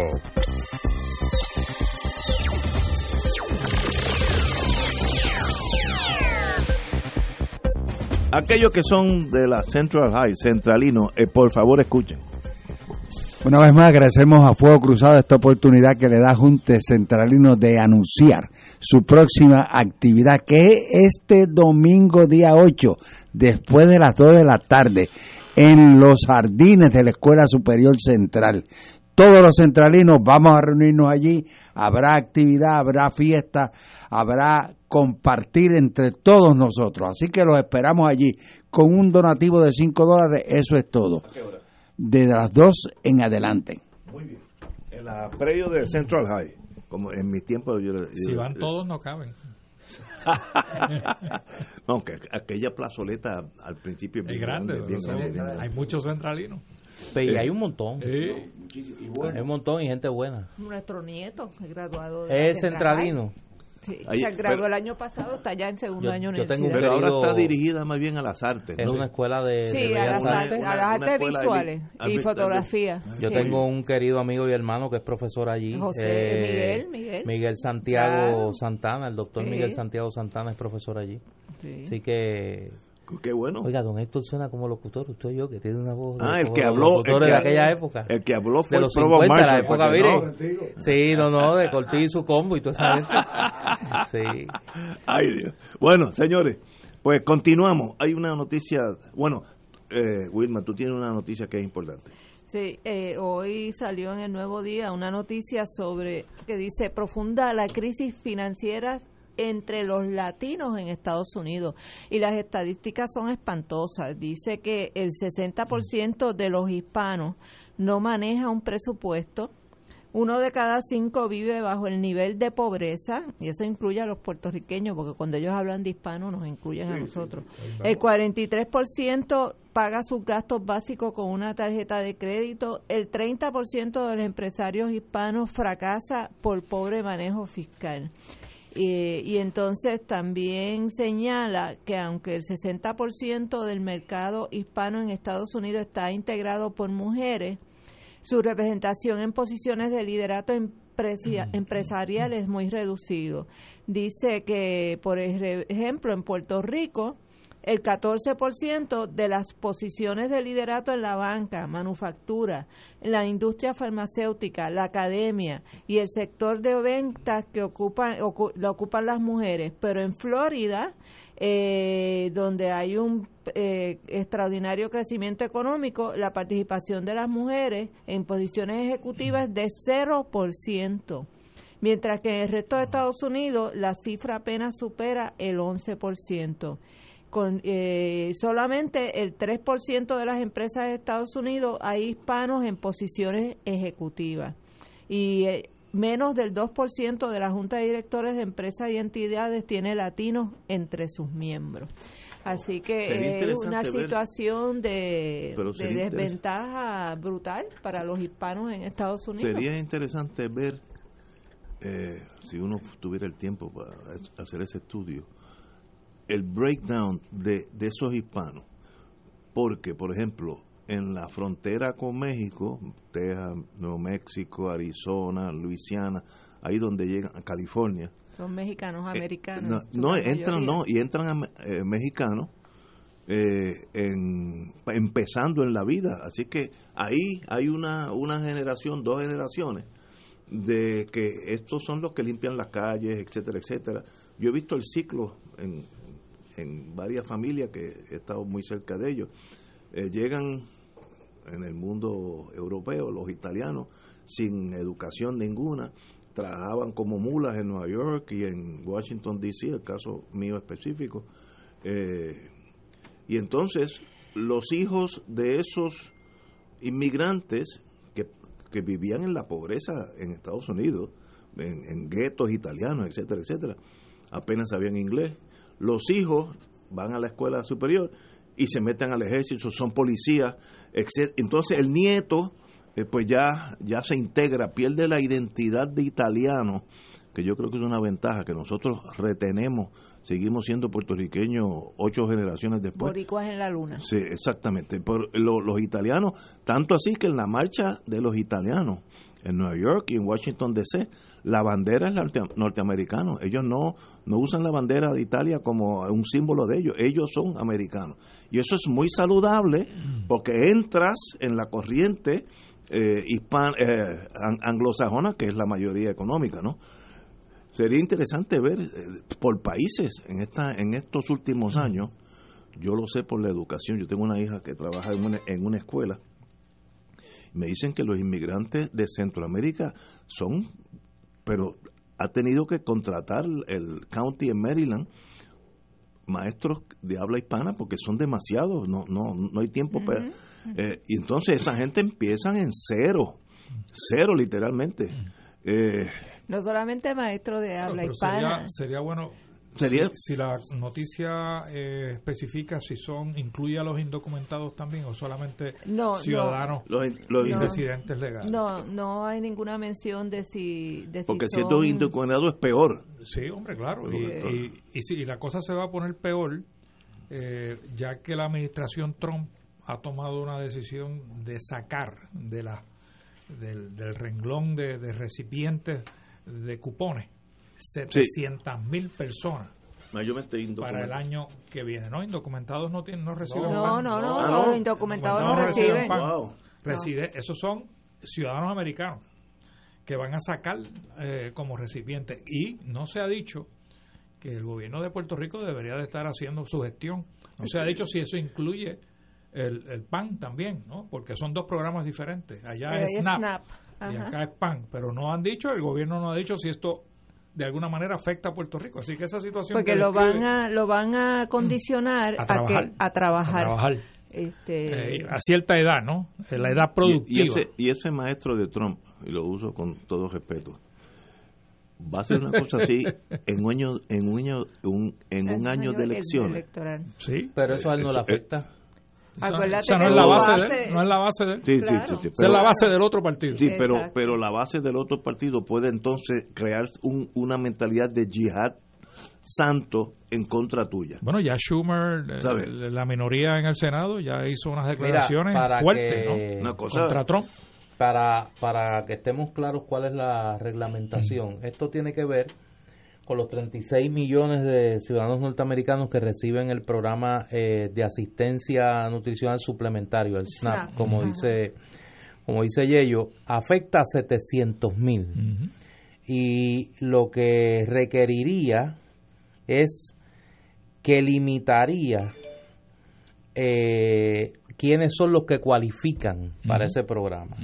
aquellos que son de la Central High, centralino, eh, por favor escuchen. Una vez más agradecemos a Fuego Cruzado esta oportunidad que le da Junte Centralino de anunciar su próxima actividad, que es este domingo día 8, después de las 2 de la tarde, en los jardines de la Escuela Superior Central. todos los centralinos vamos a reunirnos allí, habrá actividad, habrá fiesta, habrá compartir entre todos nosotros. Así que los esperamos allí con un donativo de 5 dólares, eso es todo. De las 2 en adelante. Muy bien. En la predio de Central High, como en mi tiempo yo... Si van todos no caben. no, que aquella plazoleta al principio es grande, hay muchos centralinos. y hay un montón. Hay un montón y gente buena. Nuestro nieto, graduado de Es centralino. Sí, se graduó el año pasado, está ya en segundo año universidad. pero ahora está dirigida más bien a las artes. Es una escuela de, sí, a, las artes, a las artes visuales y fotografía. Yo tengo un querido amigo y hermano que es profesor allí. José eh, Miguel, Miguel. Miguel Santiago Santana, el doctor Miguel Santiago Santana es profesor allí. Así que Qué bueno. Oiga, don Héctor suena como locutor, usted y yo, que tiene una voz. Ah, el que habló. El de aquella época. El que habló fue de los 50, la época, mire. Sí, no, no, de Cortí y su combo y toda esa gente. Sí. Ay, Dios. Bueno, señores, pues continuamos. Hay una noticia. Bueno, eh, Wilma, tú tienes una noticia que es importante. Sí, eh, hoy salió en el Nuevo Día una noticia sobre que dice profunda la crisis financiera entre los latinos en Estados Unidos. Y las estadísticas son espantosas. Dice que el 60% de los hispanos no maneja un presupuesto. Uno de cada cinco vive bajo el nivel de pobreza, y eso incluye a los puertorriqueños, porque cuando ellos hablan de hispanos nos incluyen a nosotros. El 43% paga sus gastos básicos con una tarjeta de crédito. El 30% de los empresarios hispanos fracasa por pobre manejo fiscal. Eh, y entonces también señala que aunque el 60% del mercado hispano en Estados Unidos está integrado por mujeres, su representación en posiciones de liderato empresarial es muy reducido. Dice que, por ejemplo, en Puerto Rico, el 14% de las posiciones de liderato en la banca, manufactura, la industria farmacéutica, la academia y el sector de ventas que ocupan, lo ocupan las mujeres. Pero en Florida, eh, donde hay un eh, extraordinario crecimiento económico, la participación de las mujeres en posiciones ejecutivas es de 0% mientras que en el resto de Estados Unidos la cifra apenas supera el 11% con eh, solamente el 3% de las empresas de Estados Unidos hay hispanos en posiciones ejecutivas y eh, menos del 2% de la Junta de Directores de empresas y entidades tiene latinos entre sus miembros. Así que es una situación de, desventaja brutal para los hispanos en Estados Unidos. Sería interesante ver, eh, si uno tuviera el tiempo para hacer ese estudio, el breakdown de, de esos hispanos. Porque, por ejemplo, en la frontera con México, Texas, Nuevo México, Arizona, Luisiana, ahí donde llegan a California. Son mexicanos, eh, americanos. no, entran, no, y entran eh, mexicanos eh, en, empezando en la vida. Así que ahí hay una, una generación, dos generaciones, de que estos son los que limpian las calles, etcétera, etcétera. Yo he visto el ciclo en, en varias familias que he estado muy cerca de ellos, eh, llegan en el mundo europeo, los italianos, sin educación ninguna, trabajaban como mulas en Nueva York y en Washington, D.C., el caso mío específico. Eh, y entonces los hijos de esos inmigrantes que, que, vivían en la pobreza en Estados Unidos, en, en guetos italianos, etcétera, etcétera, apenas sabían inglés, los hijos van a la escuela superior y se meten al ejército, son policías, etc. Entonces el nieto, eh, pues ya, ya se integra, pierde la identidad de italiano, que yo creo que es una ventaja, que nosotros retenemos, seguimos siendo puertorriqueños ocho generaciones después. Boricuas en la luna. Sí, exactamente. Por, los italianos, tanto así que en la marcha de los italianos, en Nueva York y en Washington DC, la bandera es la norteamericana. Ellos no, no usan la bandera de Italia como un símbolo de ellos. Ellos son americanos. Y eso es muy saludable porque entras en la corriente eh, eh anglosajona, que es la mayoría económica, ¿no? Sería interesante ver eh, por países en, esta, en estos últimos años. Yo lo sé por la educación. Yo tengo una hija que trabaja en una, en una escuela me dicen que los inmigrantes de Centroamérica son, pero ha tenido que contratar el county en Maryland maestros de habla hispana porque son demasiados, no no no hay tiempo para eh, y entonces esa gente empiezan en cero, cero literalmente. Eh, no solamente maestros de habla hispana. Sería, sería bueno Sería- si, si la noticia eh, especifica si son incluye a los indocumentados también o solamente No, no. ciudadanos los, los y No. residentes legales. No, no hay ninguna mención de si, de si porque son- siendo indocumentado es peor. Sí, hombre, claro. Y, Sí. y, y si la cosa se va a poner peor, eh, ya que la administración Trump ha tomado una decisión de sacar de la del, del renglón de, de recipientes de cupones 700 mil personas Mayormente para el año que viene. No, indocumentados no tienen, no reciben No, pan. no, no, Ah, no, indocumentados No no, reciben. Wow. Reside- esos son ciudadanos americanos que van a sacar eh, como recipientes y no se ha dicho que el gobierno de Puerto Rico debería de estar haciendo su gestión. No se ha dicho si eso incluye el, el PAN también, ¿no? Porque son dos programas diferentes. Allá es SNAP, SNAP. y acá es PAN, pero no han dicho, el gobierno no ha dicho si esto de alguna manera afecta a Puerto Rico. Así que esa situación Porque que lo van a lo van a condicionar A a, trabajar. que a trabajar. a trabajar Este, eh, a cierta edad, ¿no? Eh, La edad productiva. y ese, y ese maestro de Trump, y lo uso con todo respeto, va a hacer una cosa así en un año, en un año, un- en un año de el- elecciones. electoral. Sí. Pero eso a él no le afecta. Acuérdate esa no que es la base, de base- él, no es la base de él. Sí, sí, Claro. sí, sí, Esa pero- es la base del otro partido. Sí, pero, Exacto. pero la base del otro partido puede entonces crear un- una mentalidad de yihad santo en contra tuya. Bueno, ya Schumer, eh, ¿Sabe? la minoría en el Senado, ya hizo unas Mira, declaraciones para fuertes, que, ¿no? Una cosa, Contra Trump. para, para que estemos claros cuál es la reglamentación, esto tiene que ver con los 36 millones de ciudadanos norteamericanos que reciben el programa eh, de asistencia nutricional suplementario, el SNAP, SNAP. como Ajá. dice como dice Yello, afecta a 700 mil. Y lo que requeriría es que limitaría eh, quiénes son los que cualifican para ese programa.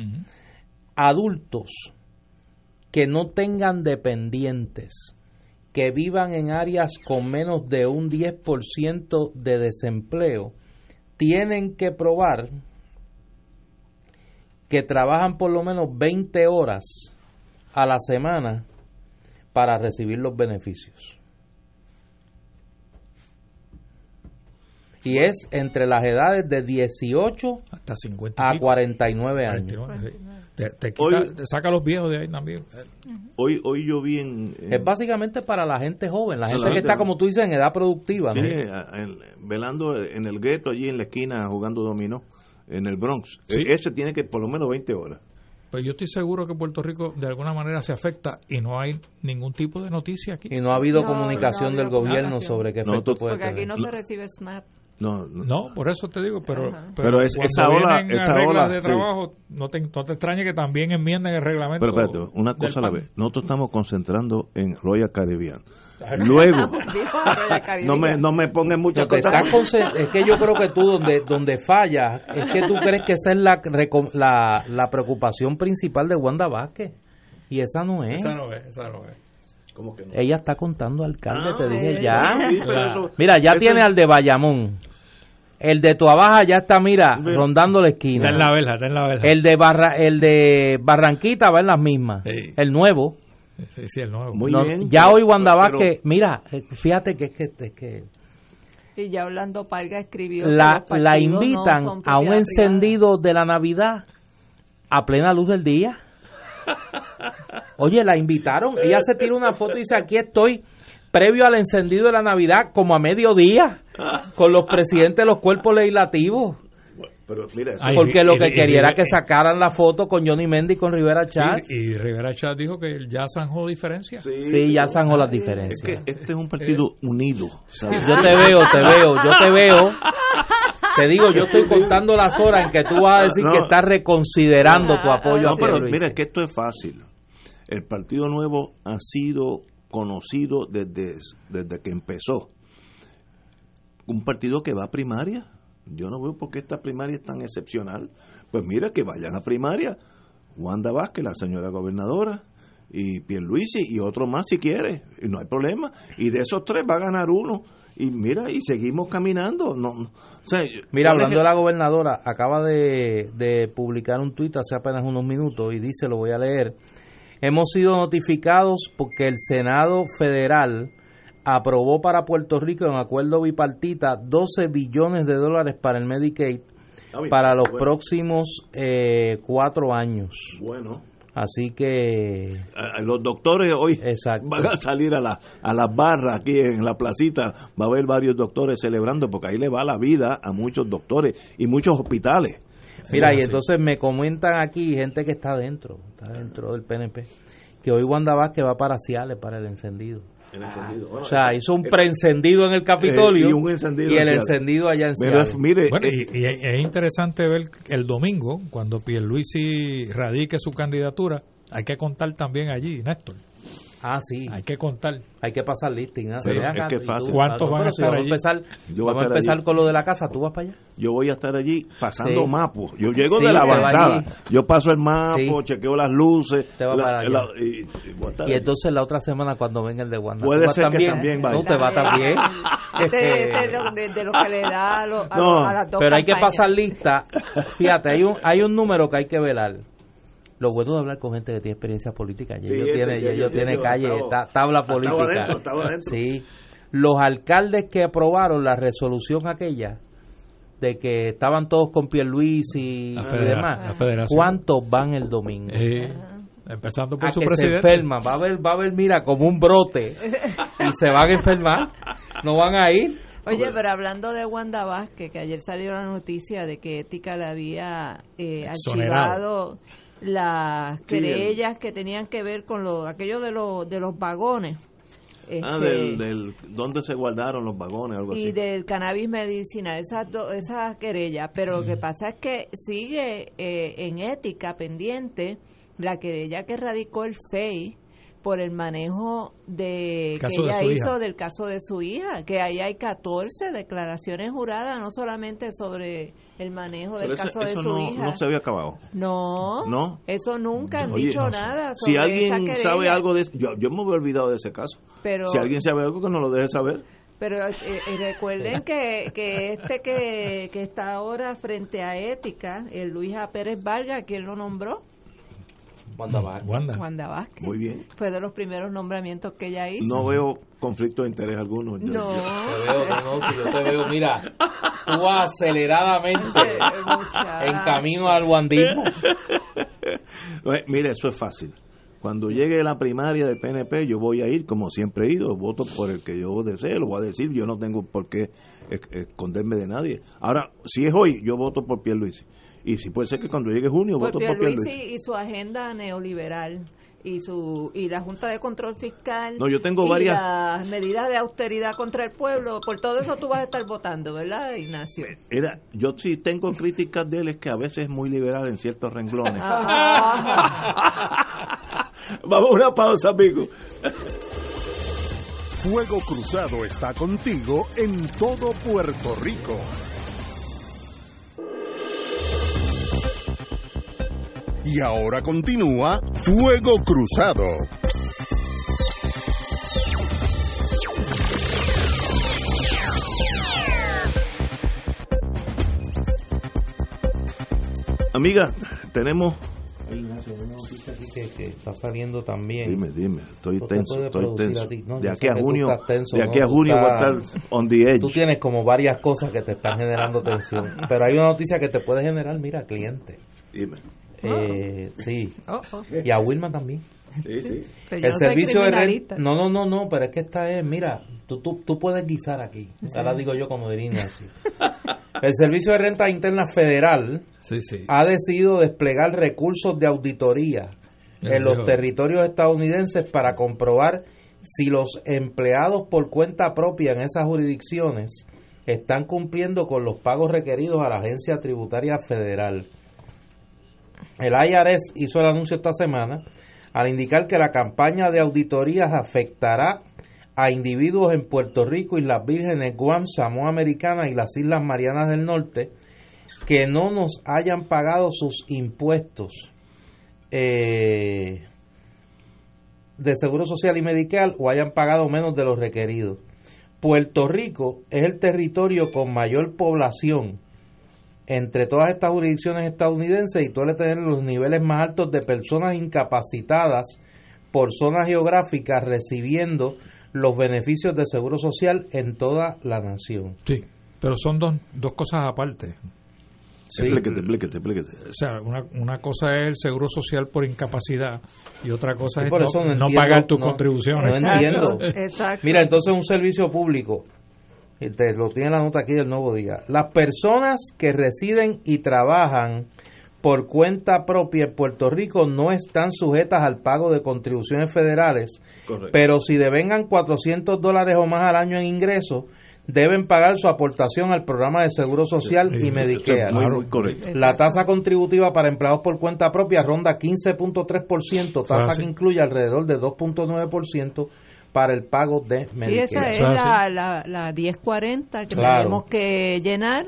Adultos que no tengan dependientes, que vivan en áreas con menos de un 10% de desempleo, tienen que probar que trabajan por lo menos 20 horas a la semana para recibir los beneficios. Y es entre las edades de 18 Hasta 50 y a pico, 49 años. 49, sí. Te, te quita- Hoy- te saca los viejos de ahí también. Hoy, hoy yo vi en, en- Es básicamente para la gente joven, la gente la que gente- está, como tú dices, en edad productiva. ¿no? mire, a- en- velando en el gueto allí en la esquina jugando dominó en el Bronx. Sí. E- Ese tiene que por lo menos 20 horas. Pues yo estoy seguro que Puerto Rico de alguna manera se afecta y no hay ningún tipo de noticia aquí. Y no ha habido No, comunicación no ha del gobierno sobre qué efecto puede Porque aquí no se recibe SNAP. No, no, No, por eso te digo, pero, Ajá. Pero es- esa ola- esa reglas ola, de sí. trabajo, no, te, no te extrañe que también enmienden el reglamento. Pero espérate, una cosa a la vez. Nosotros estamos concentrando en Royal Caribbean. Luego, no me, no me pongan muchas cosas. es que yo creo que tú donde donde fallas es que tú crees que esa es la, la, la preocupación principal de Wanda Vázquez y esa no es. Esa no es, esa no es. ¿Cómo que no? Ella está contando alcalde, Ah, te dije sí, ya. Sí, pero La- eso- Mira, ya eso- tiene al de Bayamón. El de Tuabaja ya está, mira, rondando la Está esquina. en la verja, está en la verja. El de Barra, el de Barranquita va en las mismas. Sí. El nuevo. Sí, sí, el nuevo. Muy No, bien. ya hoy Wanda Vázquez, mira, eh, fíjate que es que, es que Y ya Orlando Parga escribió. que la, los la partidos no invitan a un encendido de la Navidad a plena luz del día. Oye, la invitaron, ella se tira una foto y dice, aquí estoy, previo al encendido de la Navidad, como a mediodía, con los presidentes de los cuerpos legislativos. Pero mira, Ay, Porque lo que y- quería era que sacaran la foto con Johnny Mendy y con Rivera Sí, Chávez. y Rivera Chávez dijo que ya zanjó diferencia. Sí, ya zanjó las Es diferencias. que este es un partido unido. ¿sabes? Yo te veo, te veo, yo te veo. Te digo, yo estoy contando las horas en que tú vas a decir No. que estás reconsiderando tu apoyo No, a pero mira, es que esto es fácil. El Partido Nuevo ha sido conocido desde, desde que empezó. Un partido que va a primaria. Yo no veo por qué esta primaria es tan excepcional. Pues mira que vayan a primaria. Wanda Vázquez, la señora gobernadora, y Pierluisi, y otro más si quiere, y no hay problema. Y de esos tres va a ganar uno. Y mira, y seguimos caminando. No, no. O sea, Mira, ¿cuál es hablando de la gobernadora, acaba de, de publicar un tuit hace apenas unos minutos y dice, lo voy a leer, hemos sido notificados porque el Senado Federal aprobó para Puerto Rico en acuerdo bipartita 12 billones de dólares para el Medicaid Está bien, para los bueno, próximos eh, cuatro años. Bueno, Así que, los doctores hoy exacto. van a salir a, la, a las barras aquí en la placita. Va a haber varios doctores celebrando porque ahí le va la vida a muchos doctores y muchos hospitales. Mira, y entonces me comentan aquí gente que está dentro, está dentro del PNP, que hoy Wanda Vázquez va para Ciales para el encendido. En encendido. Bueno, O sea, hizo un eh, preencendido en el Capitolio eh, y un encendido y en el encendido allá en Ciales. es- mire, Bueno, eh, y, y es es interesante ver el domingo, cuando Pierluisi radique su candidatura, hay que contar también allí, Néstor. Ah, sí, Hay que contar. hay que pasar listing. ¿ah? Pero es que fácil. ¿Cuántos no, van a estar vamos allí? empezar, Yo voy a vamos a estar empezar allí. con lo de la casa, ¿tú vas para allá? yo voy a estar allí pasando Sí. mapos. Yo llego Sí, de la avanzada. Yo paso el mapo, Sí. chequeo las luces. Te va la- para allá. la- y, y Y entonces la otra semana cuando venga el de Wanda. Puede ¿tú vas ser que también vaya. No, te va también. Este, este es lo- de, de lo que le da a, lo- a, No, lo- a las dos Pero hay que campañas. pasar lista. Fíjate, hay un, hay un número que hay que velar. Lo bueno de hablar con gente que tiene experiencia política. Y Sí, ellos tienen, tienen calle, tabla estaba política. adentro, estaba adentro. Sí. Los alcaldes que aprobaron la resolución aquella de que estaban todos con Pierluisi y La federa- demás, la. ¿cuántos van el domingo? Eh, empezando por a su que se presidente. enferman, va a haber, va a haber, mira, como un brote y se van a enfermar, no van a ir. Oye, pero hablando de Wanda Vázquez, que ayer salió la noticia de que Ética le había eh, archivado las Sí, el- querellas que tenían que ver con lo, aquello de, los de los vagones. Ah, Este, del, del, ¿dónde se guardaron los vagones? Algo y así. del cannabis medicinal, esas do- esas querellas. Pero lo que pasa es que sigue eh, en ética pendiente la querella que radicó el FEI por el manejo de Caso que ella hizo hija. del caso de su hija, que ahí hay 14 declaraciones juradas, no solamente sobre el manejo del eso- caso de eso su no, hija. no se había acabado. No, ¿No? eso nunca han Oye, dicho no sé. nada. Si alguien esa sabe algo de eso, yo, yo me había olvidado de ese caso. Pero- si alguien sabe algo, que nos lo deje saber. Pero eh, eh, recuerden que, que este que, que está ahora frente a Ética, el Luis A. Pérez Vargas, ¿quién lo nombró? Wanda Vázquez. Wanda. Wanda Vázquez. Muy bien. Fue de los primeros nombramientos que ella hizo. No veo conflicto de interés alguno. Yo- No. yo- Te veo, no, no, si yo te veo, mira, tú aceleradamente Muchacha. en camino al guandismo. Eh, Mire, eso es fácil. Cuando llegue la primaria del PNP, yo voy a ir, como siempre he ido, voto por el que yo desee, lo voy a decir, yo no tengo por qué es- esconderme de nadie. Ahora, si es hoy, yo voto por Pierluisi. Y si puede ser que cuando llegue junio, Por voto por Pierluisi y su agenda neoliberal y su y la Junta de Control Fiscal No, yo tengo y varias- las medidas de austeridad contra el pueblo, por todo eso tú vas a estar votando, ¿verdad, Ignacio? Era, yo sí tengo críticas de él, es que a veces es muy liberal en ciertos renglones. Vamos a una pausa, amigo. Fuego Cruzado está contigo en todo Puerto Rico. Y ahora continúa Fuego Cruzado. Amiga, tenemos... Oye, Ignacio, una noticia aquí que, que está saliendo también. Dime, dime, estoy Esto te tenso, estoy tenso. a ti. No, de aquí a junio, de aquí a junio voy a estar on the edge. Tú tienes como varias cosas que te están generando tensión. Pero hay una noticia que te puede generar, mira, cliente. Dime. Eh, sí. oh, oh. Y a Wilma también. Sí, sí. Pero El no servicio de renta. No, no, no, no, pero es que esta es, mira, tú, tú, tú puedes guisar aquí. Ahora digo yo como diría Ignacio. El Servicio de Renta Interna Federal Sí, sí. ha decidido desplegar recursos de auditoría en los territorios estadounidenses para comprobar si los empleados por cuenta propia en esas jurisdicciones están cumpliendo con los pagos requeridos a la Agencia Tributaria Federal. El IRS hizo el anuncio esta semana al indicar que la campaña de auditorías afectará a individuos en Puerto Rico, y las Vírgenes, Guam, Samoa Americana y las Islas Marianas del Norte que no nos hayan pagado sus impuestos eh, de Seguro Social y Medical o hayan pagado menos de lo requerido. Puerto Rico es el territorio con mayor población entre todas estas jurisdicciones estadounidenses y suele tener los niveles más altos de personas incapacitadas por zona geográfica recibiendo los beneficios de seguro social en toda la nación. Sí, pero son dos, dos cosas aparte. Sí. Explíquete, explíquete, explíquete. O sea, una, una cosa es el seguro social por incapacidad y otra cosa Sí, es por no, eso no no entiendo, pagar tus no, contribuciones. no entiendo. Exacto. Mira, entonces un servicio público, te lo tiene la nota aquí del nuevo día. Las personas que residen y trabajan por cuenta propia en Puerto Rico no están sujetas al pago de contribuciones federales, Correcto. pero si devengan 400 dólares o más al año en ingresos, deben pagar su aportación al programa de seguro social Sí, y Medicare. Muy, muy correcto. La tasa contributiva para empleados por cuenta propia ronda 15.3%, tasa Ah, sí. que incluye alrededor de 2.9% para el pago de Y Medicare. esa es es la, la, la 1040 que Claro. tenemos que llenar,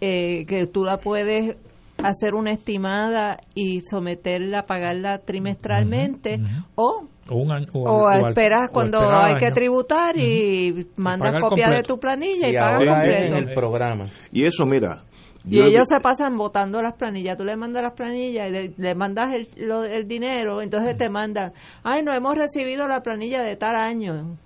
eh, que tú la puedes hacer una estimada y someterla, pagarla trimestralmente o O, un año- o- o, o al- esperas o cuando esperar hay que tributar y mandas copia de tu planilla y, y pagas completo. en el programa. Y eso, mira. Y yo- ellos se pasan votando las planillas. Tú le mandas las planillas y le, le mandas el, lo- el dinero, entonces te mandan, ay, no hemos recibido la planilla de tal año.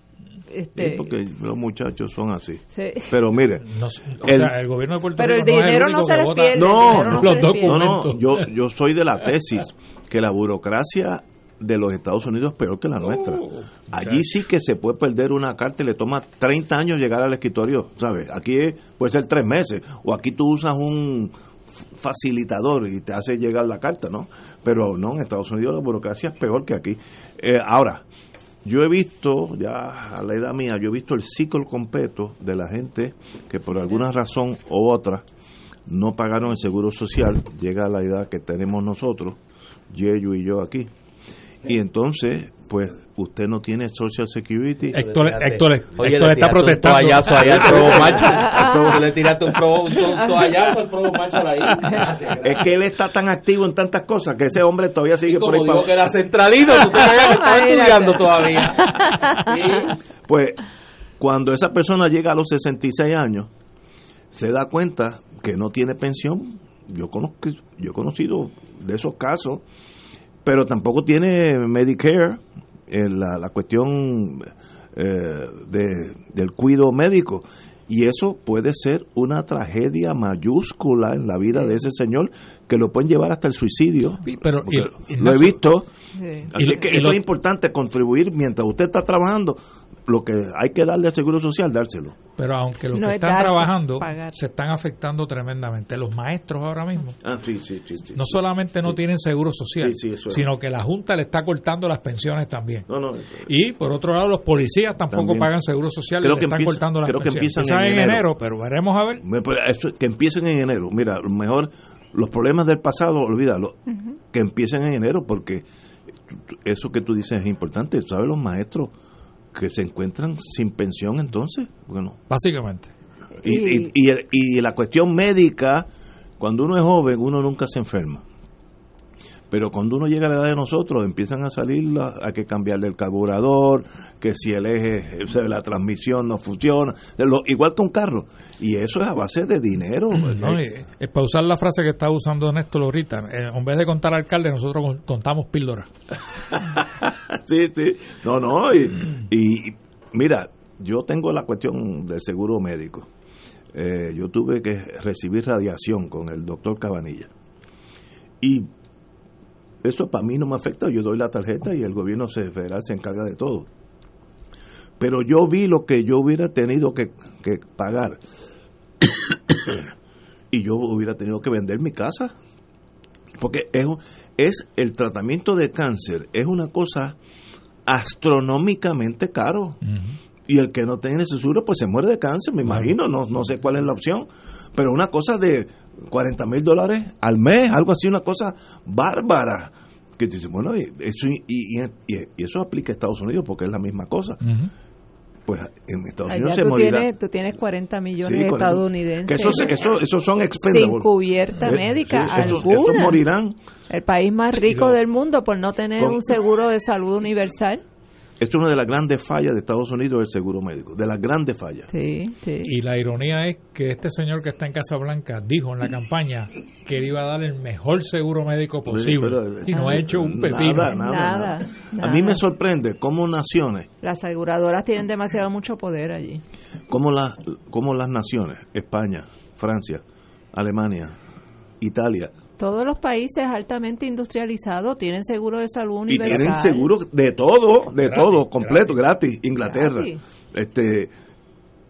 Este, Sí, porque los muchachos son así. sí. Pero mire, No sé, o El- sea, el gobierno de Puerto Pero el Rico dinero no se les pierde. No, el dinero no los se les pierde. no, no, documentos. yo, yo soy de la tesis que la burocracia de los Estados Unidos peor que la nuestra. Allí sí que se puede perder una carta y le toma 30 años llegar al escritorio, ¿sabes? Aquí puede ser tres meses, o aquí tú usas un facilitador y te hace llegar la carta, ¿no? Pero no, en Estados Unidos la burocracia es peor que aquí. Eh, ahora, yo he visto, ya a la edad mía, yo he visto el ciclo completo de la gente que por alguna razón u otra no pagaron el seguro social, llega a la edad que tenemos nosotros, Yeyo y yo aquí. Y entonces, pues, usted no tiene Social Security. Héctor. Héctor, Oye, Héctor le está tiraste protestando. Un toallazo allá al probo macho. Tú le tiraste un, probo, un to- toallazo al probo macho ahí. Es que él está tan activo en tantas cosas que ese hombre todavía sigue por Como ahí digo para que era centralino, tú Imagínate. estudiando todavía. Sí. Pues cuando esa persona llega a los 66 años, se da cuenta que no tiene pensión. Yo conozco, yo he conocido de esos casos, pero tampoco tiene Medicare, eh, la, la cuestión eh, de, del cuido médico. Y eso puede ser una tragedia mayúscula en la vida de ese señor que lo pueden llevar hasta el suicidio. Sí, pero- y- y lo he visto. Sí. Así Y lo- que y eso lo- es importante, contribuir mientras usted está trabajando. Lo que hay que darle al Seguro Social, dárselo. Pero aunque los No que es están trabajando pagar. se están afectando tremendamente. Los maestros ahora mismo Ah, sí, sí, sí. sí. no solamente no tienen seguro social, Sí, sí, eso es. sino que la Junta le está cortando las pensiones también. No, no, eso- Y por otro lado, los policías tampoco También. pagan seguro social y Creo le que están empieza- cortando las creo que pensiones. empiezan Quizás en en enero. enero, pero veremos a ver. Me- pues, eso- que empiecen en enero. Mira, lo mejor los problemas del pasado, olvídalo. Que empiecen en enero, porque eso que tú dices es importante. ¿Sabes los maestros que se encuentran sin pensión entonces? Bueno, Básicamente. y, Y- y, y- y la cuestión médica, cuando uno es joven, uno nunca se enferma. Pero cuando uno llega a la edad de nosotros, empiezan a salir, la- hay que cambiarle el carburador, que si el eje, o sea, la transmisión no funciona, lo- igual que un carro. Y eso es a base de dinero. ¿no? Y, para usar la frase que estaba usando Néstor ahorita, eh, en vez de contar alcalde, nosotros con- contamos píldoras. sí, sí. No, no. Y, y mira, yo tengo la cuestión del seguro médico. Eh, yo tuve que recibir radiación con el doctor Cabanilla. Y eso para mí no me afecta. Yo doy la tarjeta y el gobierno federal se encarga de todo. Pero yo vi lo que yo hubiera tenido que, que pagar. y yo hubiera tenido que vender mi casa. Porque es, es el tratamiento de cáncer, es una cosa astronómicamente caro. Y el que no tiene seguro, pues se muere de cáncer, me imagino, no, no sé cuál es la opción. Pero una cosa de 40 mil dólares al mes, algo así, una cosa bárbara. Que tú dices, bueno, y eso, y, y- y- y eso aplica a Estados Unidos porque es la misma cosa. pues en Estados Allá Unidos se tú morirá. tienes, tú tienes 40 millones Sí, de estadounidenses Que esos, eso, esos son sin expendables. cubierta Eh, médica sí, esos- alguna. esos morirán. El país más rico del mundo por no tener Con- un seguro de salud universal. Es una de las grandes fallas de Estados Unidos el seguro médico, de las grandes fallas. Sí, sí. Y la ironía es que este señor que está en Casa Blanca dijo en la campaña que él iba a dar el mejor seguro médico posible Pero- y no ha hecho un pepino. Nada, nada, Nada, nada. nada. A mí me sorprende cómo naciones, Las aseguradoras tienen demasiado mucho poder allí. cómo, las cómo las naciones, España, Francia, Alemania, Italia, Todos los países altamente industrializados tienen seguro de salud y universal. tienen seguro de todo, de Gratis, todo, completo, gratis. Inglaterra, Gratis. este,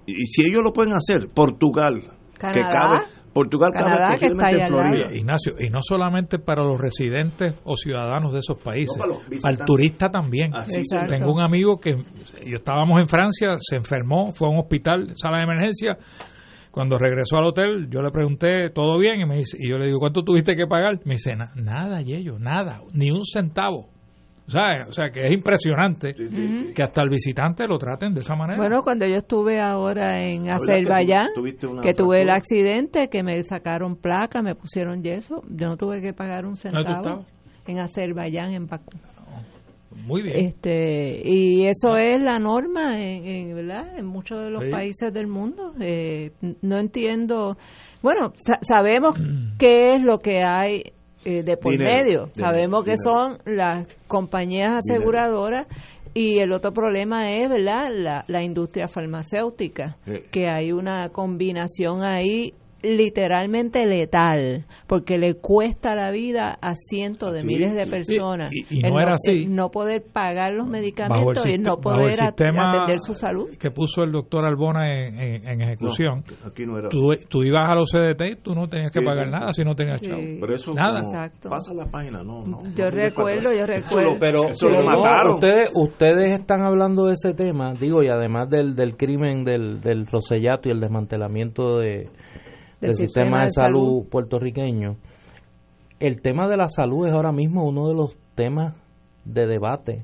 y si ellos lo pueden hacer, Portugal, que cabe, Portugal Canadá, cabe que está en al. Florida. Ignacio, y no solamente para los residentes o ciudadanos de esos países, No, para el turista también. Así. Tengo un amigo que yo estábamos en Francia, se enfermó, fue a un hospital, sala de emergencia. Cuando regresó al hotel, yo le pregunté, ¿todo bien? Y me dice, y yo le digo, ¿cuánto tuviste que pagar? Me dice, "Na- nada, Yello, nada, ni un centavo. O sea, o sea que es impresionante que hasta el visitante lo traten de esa manera. Bueno, cuando yo estuve ahora en que Azerbaiyán, tu- que tuve el accidente, que me sacaron placa, me pusieron yeso, yo no tuve que pagar un ¿Dónde tú centavo. En Azerbaiyán, en Bakú. Muy bien. Este, y eso es la norma en, en, ¿verdad? en muchos de los Sí. países del mundo. Eh, no entiendo. Bueno, sa- sabemos qué es lo que hay eh, de por Dinero, medio. dinero, sabemos que dinero. son las compañías aseguradoras. Y el otro problema es, ¿verdad?, la, la industria farmacéutica, Sí. que hay una combinación ahí literalmente letal, porque le cuesta la vida a cientos de Sí, miles de sí. personas. Y- y El no era así. el no poder pagar los el, medicamentos y el no el poder atender su salud. que puso el doctor Albona en, en- en ejecución. No, aquí no era. Tú, tú ibas a los CDT y tú no tenías que Sí, pagar sí. nada si no tenías Sí. chavo. Pero eso Nada. pasa la página, no, no. Yo recuerdo, yo Eso recuerdo. lo- pero eso lo mataron. ustedes ustedes están hablando de ese tema digo y además del, del crimen del, del Rosellato y el desmantelamiento de, del sistema, de salud, puertorriqueño el tema de la salud es ahora mismo uno de los temas de debate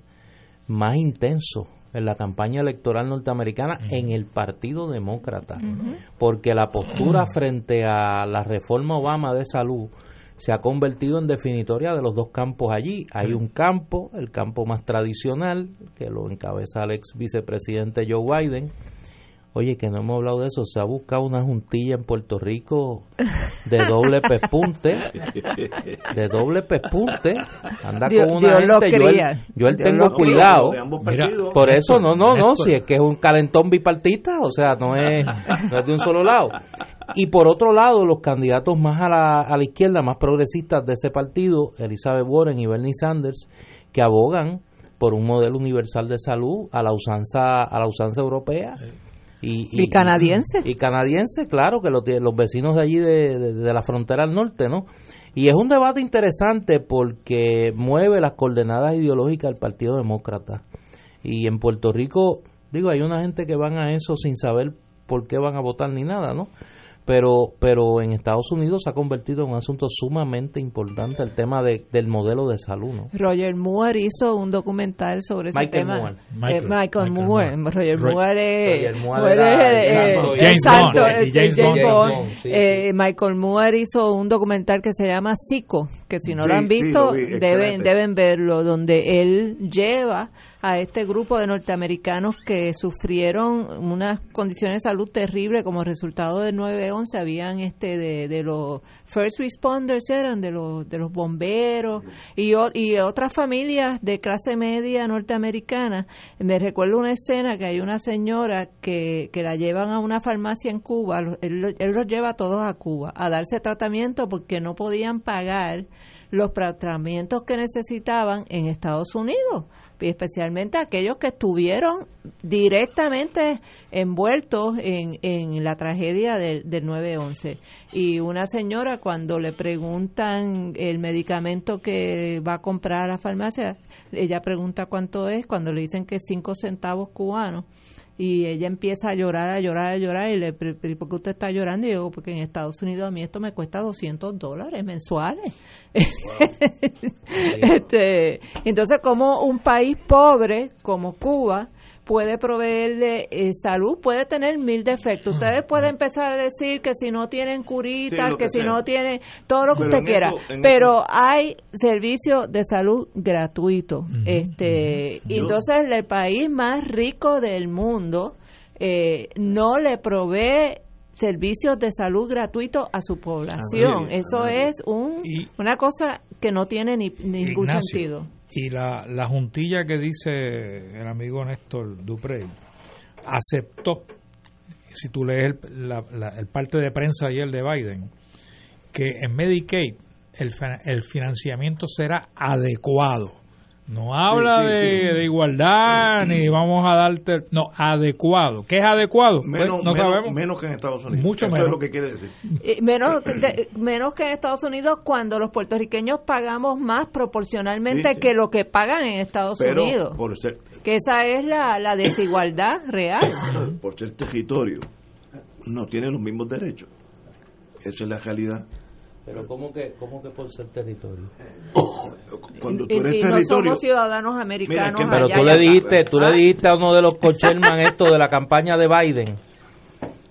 más intensos en la campaña electoral norteamericana en el Partido Demócrata porque la postura frente a la reforma Obama de salud se ha convertido en definitoria de los dos campos allí. Hay un campo, el campo más tradicional, que lo encabeza el ex vicepresidente Joe Biden. Oye, que no hemos hablado de eso, se ha buscado una juntilla en Puerto Rico de doble pespunte, de doble pespunte, anda Dios- con una Dios lo gente, yo, él- yo él Dios tengo cuidado, De ambos Mira, partidos. por eso, no, no, no, si es que es un calentón bipartita, o sea, no es, no es de un solo lado. Y por otro lado, los candidatos más a la, a la izquierda, más progresistas de ese partido, Elizabeth Warren y Bernie Sanders, que abogan por un modelo universal de salud a la usanza, a la usanza europea. Y, Y canadiense. Y canadiense, claro, que lo tienen los vecinos de allí de, de- de la frontera al norte, ¿no? Y es un debate interesante porque mueve las coordenadas ideológicas del Partido Demócrata. Y en Puerto Rico, digo, hay una gente que van a eso sin saber por qué van a votar ni nada, ¿no? Pero, pero en Estados Unidos se ha convertido en un asunto sumamente importante el tema de- del modelo de salud, ¿no? Roger Moore hizo un documental sobre ese Michael tema. Moore. Eh, Michael- Michael, Michael Moore. Moore. Roger Roy- Moore es, Roger Moore era eh, James Bond, el- y James el Bond. James Bond. Bond, sí, Eh, Michael Moore hizo un documental que se llama Psico, que si no Sí, lo han sí, visto lo vi, deben, deben verlo, donde él lleva a este grupo de norteamericanos que sufrieron unas condiciones de salud terribles como resultado del 9-11, habían este de, de los first responders eran de los de los bomberos y, y otras familias de clase media norteamericana. Me recuerdo una escena que hay una señora que, que la llevan a una farmacia en Cuba, él, él los lleva a todos a Cuba a darse tratamiento porque no podían pagar los tratamientos que necesitaban en Estados Unidos y especialmente aquellos que estuvieron directamente envueltos en, en la tragedia del, del 9-11. Y una señora cuando le preguntan el medicamento que va a comprar a la farmacia, ella pregunta cuánto es, cuando le dicen que es 5 centavos cubanos. Y ella empieza a llorar, a llorar, a llorar. Y le pre- ¿por qué usted está llorando? Y yo digo, porque en Estados Unidos a mí esto me cuesta 200 dólares mensuales. este, entonces, como un país pobre como Cuba puede proveerle eh, salud, puede tener mil defectos. Ustedes pueden empezar a decir que si no tienen curitas, que, si no tienen todo lo que usted quiera, pero hay servicios de salud gratuitos. este, y entonces el país más rico del mundo eh, no le provee servicios de salud gratuitos a su población. Eso es un, una cosa que no tiene ni, ningún sentido. Y la, la juntilla que dice el amigo Néstor Duprey aceptó, si tú lees el, el parte de prensa ayer de Biden, que en Medicaid el, el financiamiento será adecuado no habla de, igualdad ni vamos a darte. No, adecuado. ¿Qué es adecuado? Pues, menos, sabemos. menos que en Estados Unidos. Mucho menos. es lo que quiere decir. menos, menos que en Estados Unidos cuando los puertorriqueños pagamos más proporcionalmente que lo que pagan en Estados Unidos. Por ser, que esa es la, la desigualdad real. Por ser territorio, no tiene los mismos derechos. Esa es la realidad. Pero ¿cómo que, cómo que por ser territorio? Cuando tú eres territorio... No somos ciudadanos americanos Pero tú le dijiste, tú le ah. dijiste a uno de los cochelman esto de la campaña de Biden,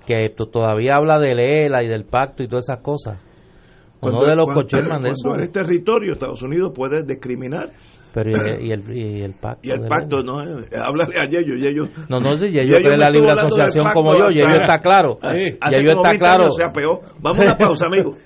que todavía habla de ELA y del pacto y todas esas cosas. Uno de los cochelman de eso. Cuando eres territorio, Estados Unidos puede discriminar pero y, el, y el pacto. Y el pacto, no, eh, háblale a Yello, Yello. No, no, si Yello cree la libre asociación como yo, Yello está claro. Sí. Yello está claro. sea peor. Vamos a una pausa, amigo.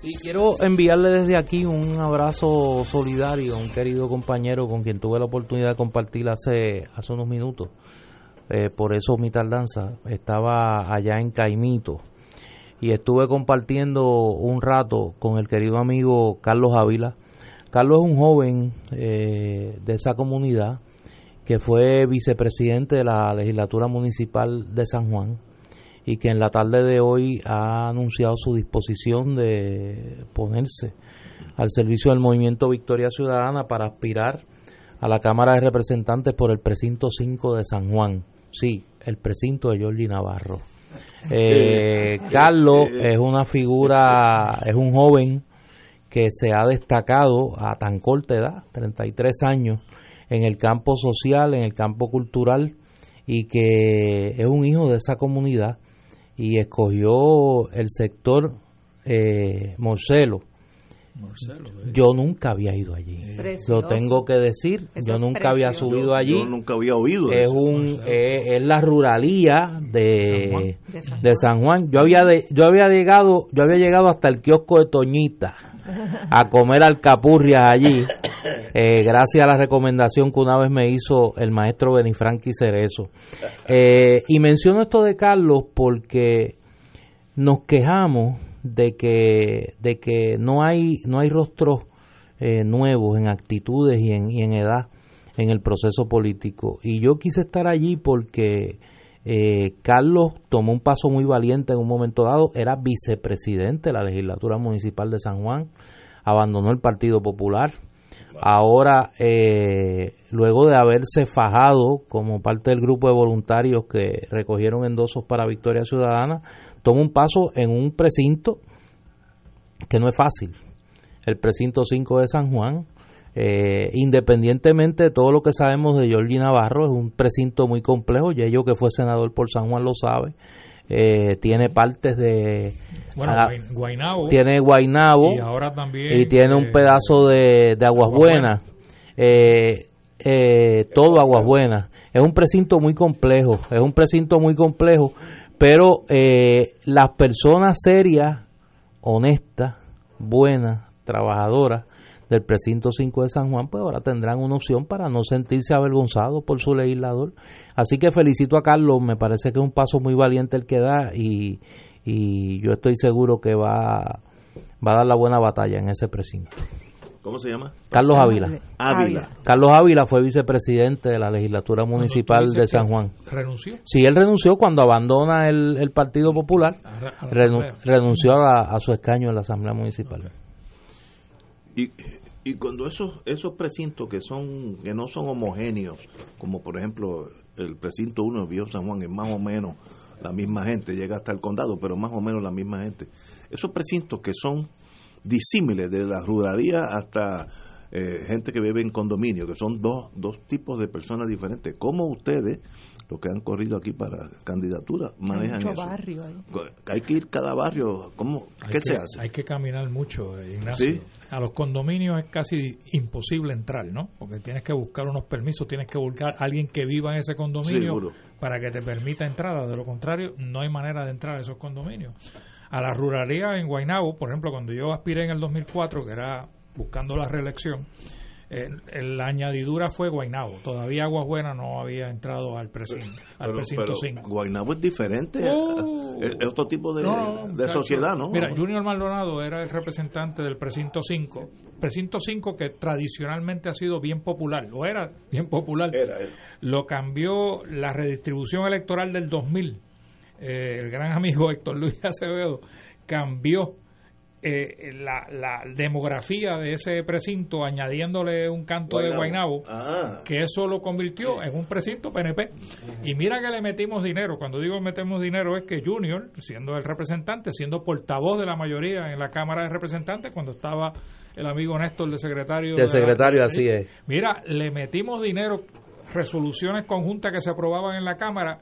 Sí, quiero enviarle desde aquí un abrazo solidario a un querido compañero con quien tuve la oportunidad de compartir hace, hace unos minutos. Eh, por eso mi tardanza. Estaba allá en Caimito y estuve compartiendo un rato con el querido amigo Carlos Ávila. Carlos es un joven eh, de esa comunidad que fue vicepresidente de la legislatura municipal de San Juan y que en la tarde de hoy ha anunciado su disposición de ponerse al servicio del movimiento Victoria Ciudadana para aspirar a la Cámara de Representantes por el precinto 5 de San Juan. Sí, el precinto de Jordi Navarro. Eh, Carlos es una figura, es un joven que se ha destacado a tan corta edad, 33 años, en el campo social, en el campo cultural, y que es un hijo de esa comunidad y escogió el sector eh, Morcelo. Eh. Yo nunca había ido allí. Lo tengo que decir. yo nunca había subido allí. Yo nunca había oído. Es un eh, es la ruralía de, de San Juan. Yo había yo había llegado yo había llegado hasta el kiosco de Toñita a comer alcapurrias allí, eh, gracias a la recomendación que una vez me hizo el maestro Benifranqui Cerezo. Eh, y menciono esto de Carlos porque nos quejamos de que, de que no hay, no hay rostros eh, nuevos en actitudes y en, y en edad en el proceso político. Y yo quise estar allí porque eh, Carlos tomó un paso muy valiente en un momento dado, era vicepresidente de la legislatura municipal de San Juan, abandonó el Partido Popular. Ahora, eh, luego de haberse fajado como parte del grupo de voluntarios que recogieron endosos para Victoria Ciudadana, toma un paso en un precinto que no es fácil, el precinto 5 de San Juan, eh, independientemente de todo lo que sabemos de Jordi Navarro, es un precinto muy complejo, y ello que fue senador por San Juan lo sabe. Eh, tiene partes de bueno, tiene Guainabo y ahora también y tiene un pedazo de, Aguas Buenas. Eh, todo Aguas Buenas. Es un precinto muy complejo es un precinto muy complejo pero las personas serias honestas buenas trabajadoras del precinto 5 de San Juan, pues ahora tendrán una opción para no sentirse avergonzados por su legislador. Así que felicito a Carlos, me parece que es un paso muy valiente el que da y, y yo estoy seguro que va, va a dar la buena batalla en ese precinto. ¿Cómo se llama? Carlos Ávila. Ávila. Carlos Ávila fue vicepresidente de la legislatura municipal de San Juan. Renunció. Sí, él renunció cuando abandona el, el Partido Popular, A la- a la renu- asamblea. renunció a, a su escaño en la Asamblea Municipal. Y, y cuando esos esos precintos que son que no son homogéneos, como por ejemplo el precinto 1 de Viejo San Juan, es más o menos la misma gente, llega hasta el condado, pero más o menos la misma gente. Esos precintos que son disímiles de la ruralía hasta eh, gente que vive en condominio, que son dos, dos tipos de personas diferentes. ¿Cómo ustedes, los que han corrido aquí para candidatura, manejan mucho eso? barrio. Hay que ir cada barrio, ¿cómo? Hay ¿Qué que- se hace? Hay que caminar mucho, eh, Ignacio. Sí. A los condominios es casi imposible entrar, ¿no? Porque tienes que buscar unos permisos, tienes que buscar a alguien que viva en ese condominio para que te permita entrada. De lo contrario, no hay manera de entrar a esos condominios. A la ruralidad en Guaynabo, por ejemplo, cuando yo aspiré en el 2004, que era buscando la reelección, la añadidura fue Guaynabo. Todavía Aguas Buenas no había entrado al precinto, al precinto pero 5. Guaynabo es diferente, Oh. es, es otro tipo de, No, sociedad, ¿no? Mira, Junior Maldonado era el representante del precinto 5. Precinto 5 que tradicionalmente ha sido bien popular, lo era bien popular. Era, era. Lo cambió la redistribución electoral del 2000. Eh, el gran amigo Héctor Luis Acevedo cambió eh, la, la demografía de ese precinto añadiéndole un canto de Guaynabo Ah, que eso lo convirtió en un precinto PNP. Y mira que le metimos dinero. Cuando digo metemos dinero es que Junior, siendo el representante, siendo portavoz de la mayoría en la Cámara de Representantes, cuando estaba el amigo Néstor de secretario. De secretario, así es. Mira, le metimos dinero, resoluciones conjuntas que se aprobaban en la Cámara.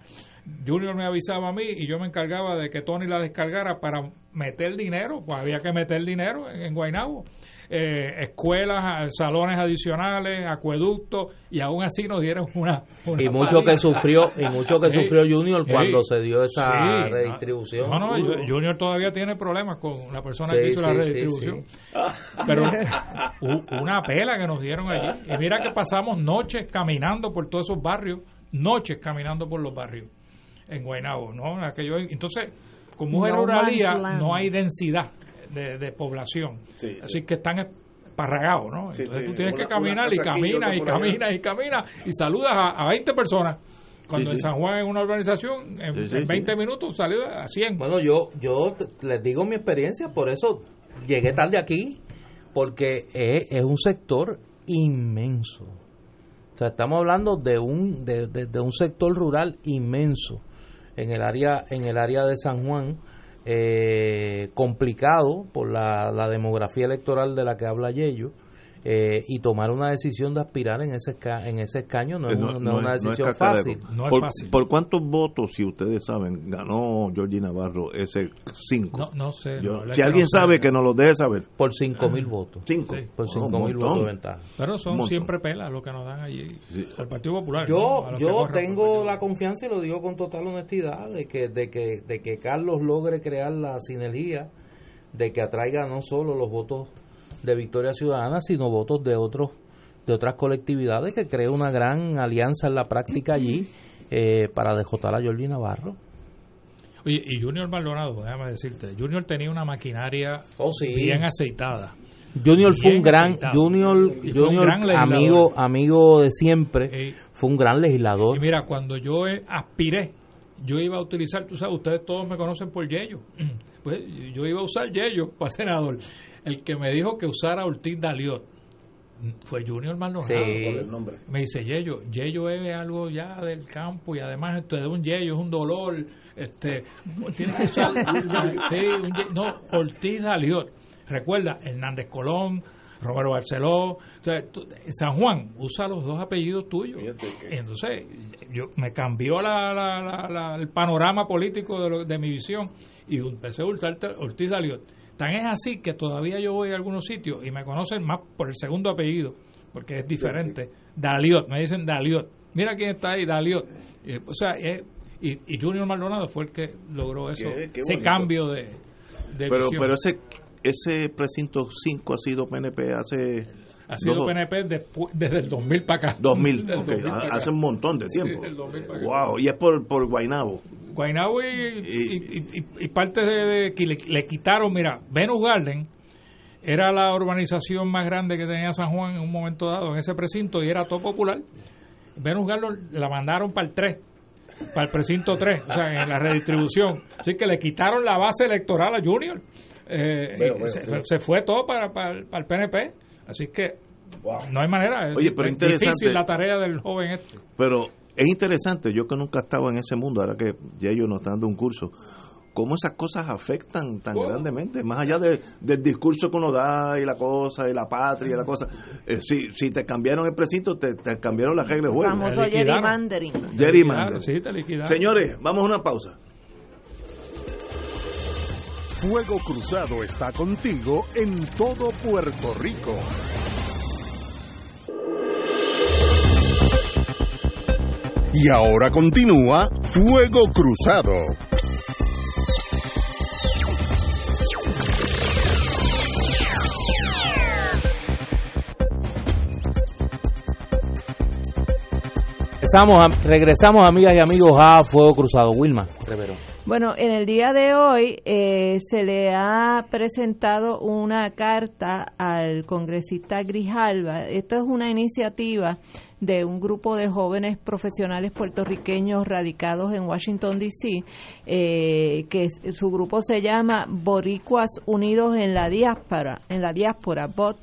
Junior me avisaba a mí y yo me encargaba de que Tony la descargara para meter dinero, pues había que meter dinero en, en Guaynabo. Eh, escuelas, salones adicionales, acueductos, y aún así nos dieron una. una Y mucho que sufrió y mucho que Sí. sufrió Junior Sí. cuando se dio esa Sí. redistribución. No, no, Uh. Ju- Junior todavía tiene problemas con la persona Sí, que hizo la sí, sí, redistribución. Pero una pela que nos dieron allí. Y mira que pasamos noches caminando por todos esos barrios, noches caminando por los barrios en Guaynabo, ¿no? Aquello, entonces, como es No ruralía, man's land. no hay densidad de, de población. Sí. Así que están esparragados, ¿no? Sí, Entonces sí. tú tienes Una- que caminar una y caminas y caminas y caminas y saludas a, a 20 personas. Cuando Sí, en sí. San Juan en una urbanización, en, Sí, sí, en 20 sí. minutos salió a 100. Bueno, yo, yo les digo mi experiencia, por eso llegué tarde aquí, porque es, es un sector inmenso. O sea, estamos hablando de un, de, de- de un sector rural inmenso en el área, en el área de San Juan, eh, complicado por la, la demografía electoral de la que habla Yello. Eh, y tomar una decisión de aspirar en ese esca- en ese escaño no es, no es una decisión fácil. No es por, fácil. ¿Por cuántos votos, si ustedes saben, ganó Georgie Navarro ese cinco? No, no sé. Yo- no, la si alguien sé. sabe, que nos lo deje saber. Por cinco mil votos. Cinco. Sí. Por Oh, cinco un mil montón. votos de ventaja. Pero son siempre pelas lo que nos dan allí. Sí. Al Partido Popular. Yo, yo tengo la confianza y lo digo con total honestidad de que, de que, de que Carlos logre crear la sinergia, de que atraiga no solo los votos de Victoria Ciudadana, sino votos de otros, de otras colectividades, que cree una gran alianza en la práctica allí eh, para dejotar a Jordi Navarro. Oye, y Junior Maldonado, déjame decirte, Junior tenía una maquinaria Oh, sí. bien aceitada. Junior fue un gran, aceitado. Junior, un gran amigo, amigo de siempre, fue un gran legislador. Y mira, cuando yo eh, aspiré, yo iba a utilizar, tú sabes, ustedes todos me conocen por Yello. Pues yo iba a usar Yello para senador. El que me dijo que usara Ortiz Daliot fue Junior Maldonado. Sí. Me dice Yello, Yello es algo ya del campo y además esto es un Yello, es un dolor. Este, tienes que usar. sí, un Yello. no, Ortiz Daliot. Recuerda, Hernández Colón, Romero Barceló. O sea, tú- San Juan, usa los dos apellidos tuyos. Entonces, yo me cambió la, la- la- la- el panorama político de, lo- de mi visión y empecé a usar Ortiz Daliot. Tan es así que todavía yo voy a algunos sitios y me conocen más por el segundo apellido, porque es diferente. Daliot, me dicen Daliot. Mira quién está ahí, Daliot. Eh, o sea, eh, y, y Junior Maldonado fue el que logró eso, Qué- qué ese cambio de, de Pero, visión. pero ese, ese precinto 5 ha sido PNP hace... ha sido dos- PNP despu- desde el 2000 para acá. 2000, Del ok, 2000 para acá. hace un montón de Sí, tiempo. del 2000 para acá. wow, y es por, por Guaynabo. Guaynabo y, y, y- y- y parte de, de que le, le quitaron, mira, Venus Garden era la urbanización más grande que tenía San Juan en un momento dado, en ese precinto, y era todo popular. Venus Garlo la mandaron para el 3, para el precinto 3, o sea, en la redistribución. Así que le quitaron la base electoral a Junior. Eh, se, fue todo para, para, el PNP. Así que no hay manera. Oye, pero es difícil la tarea del joven este. Pero es interesante, yo que nunca he estado en ese mundo, ahora que ya ellos nos están dando un curso, cómo esas cosas afectan tan grandemente, más allá del discurso que uno da y la cosa, y la patria y la cosa. Eh, si, si te cambiaron el precinto, te, cambiaron las reglas de juego. Famoso gerrymandering. Gerrymandering. Señores, vamos a una pausa. Fuego Cruzado está contigo en todo Puerto Rico. Y ahora continúa Fuego Cruzado. Regresamos, regresamos, amigas y amigos, a Fuego Cruzado. Wilma Rivero. Bueno, en el día de hoy eh, se le ha presentado una carta al congresista Grijalva. Esta es una iniciativa de un grupo de jóvenes profesionales puertorriqueños radicados en Washington D.C. Eh, que su grupo se llama Boricuas Unidos en la diáspora, en la diáspora, BOT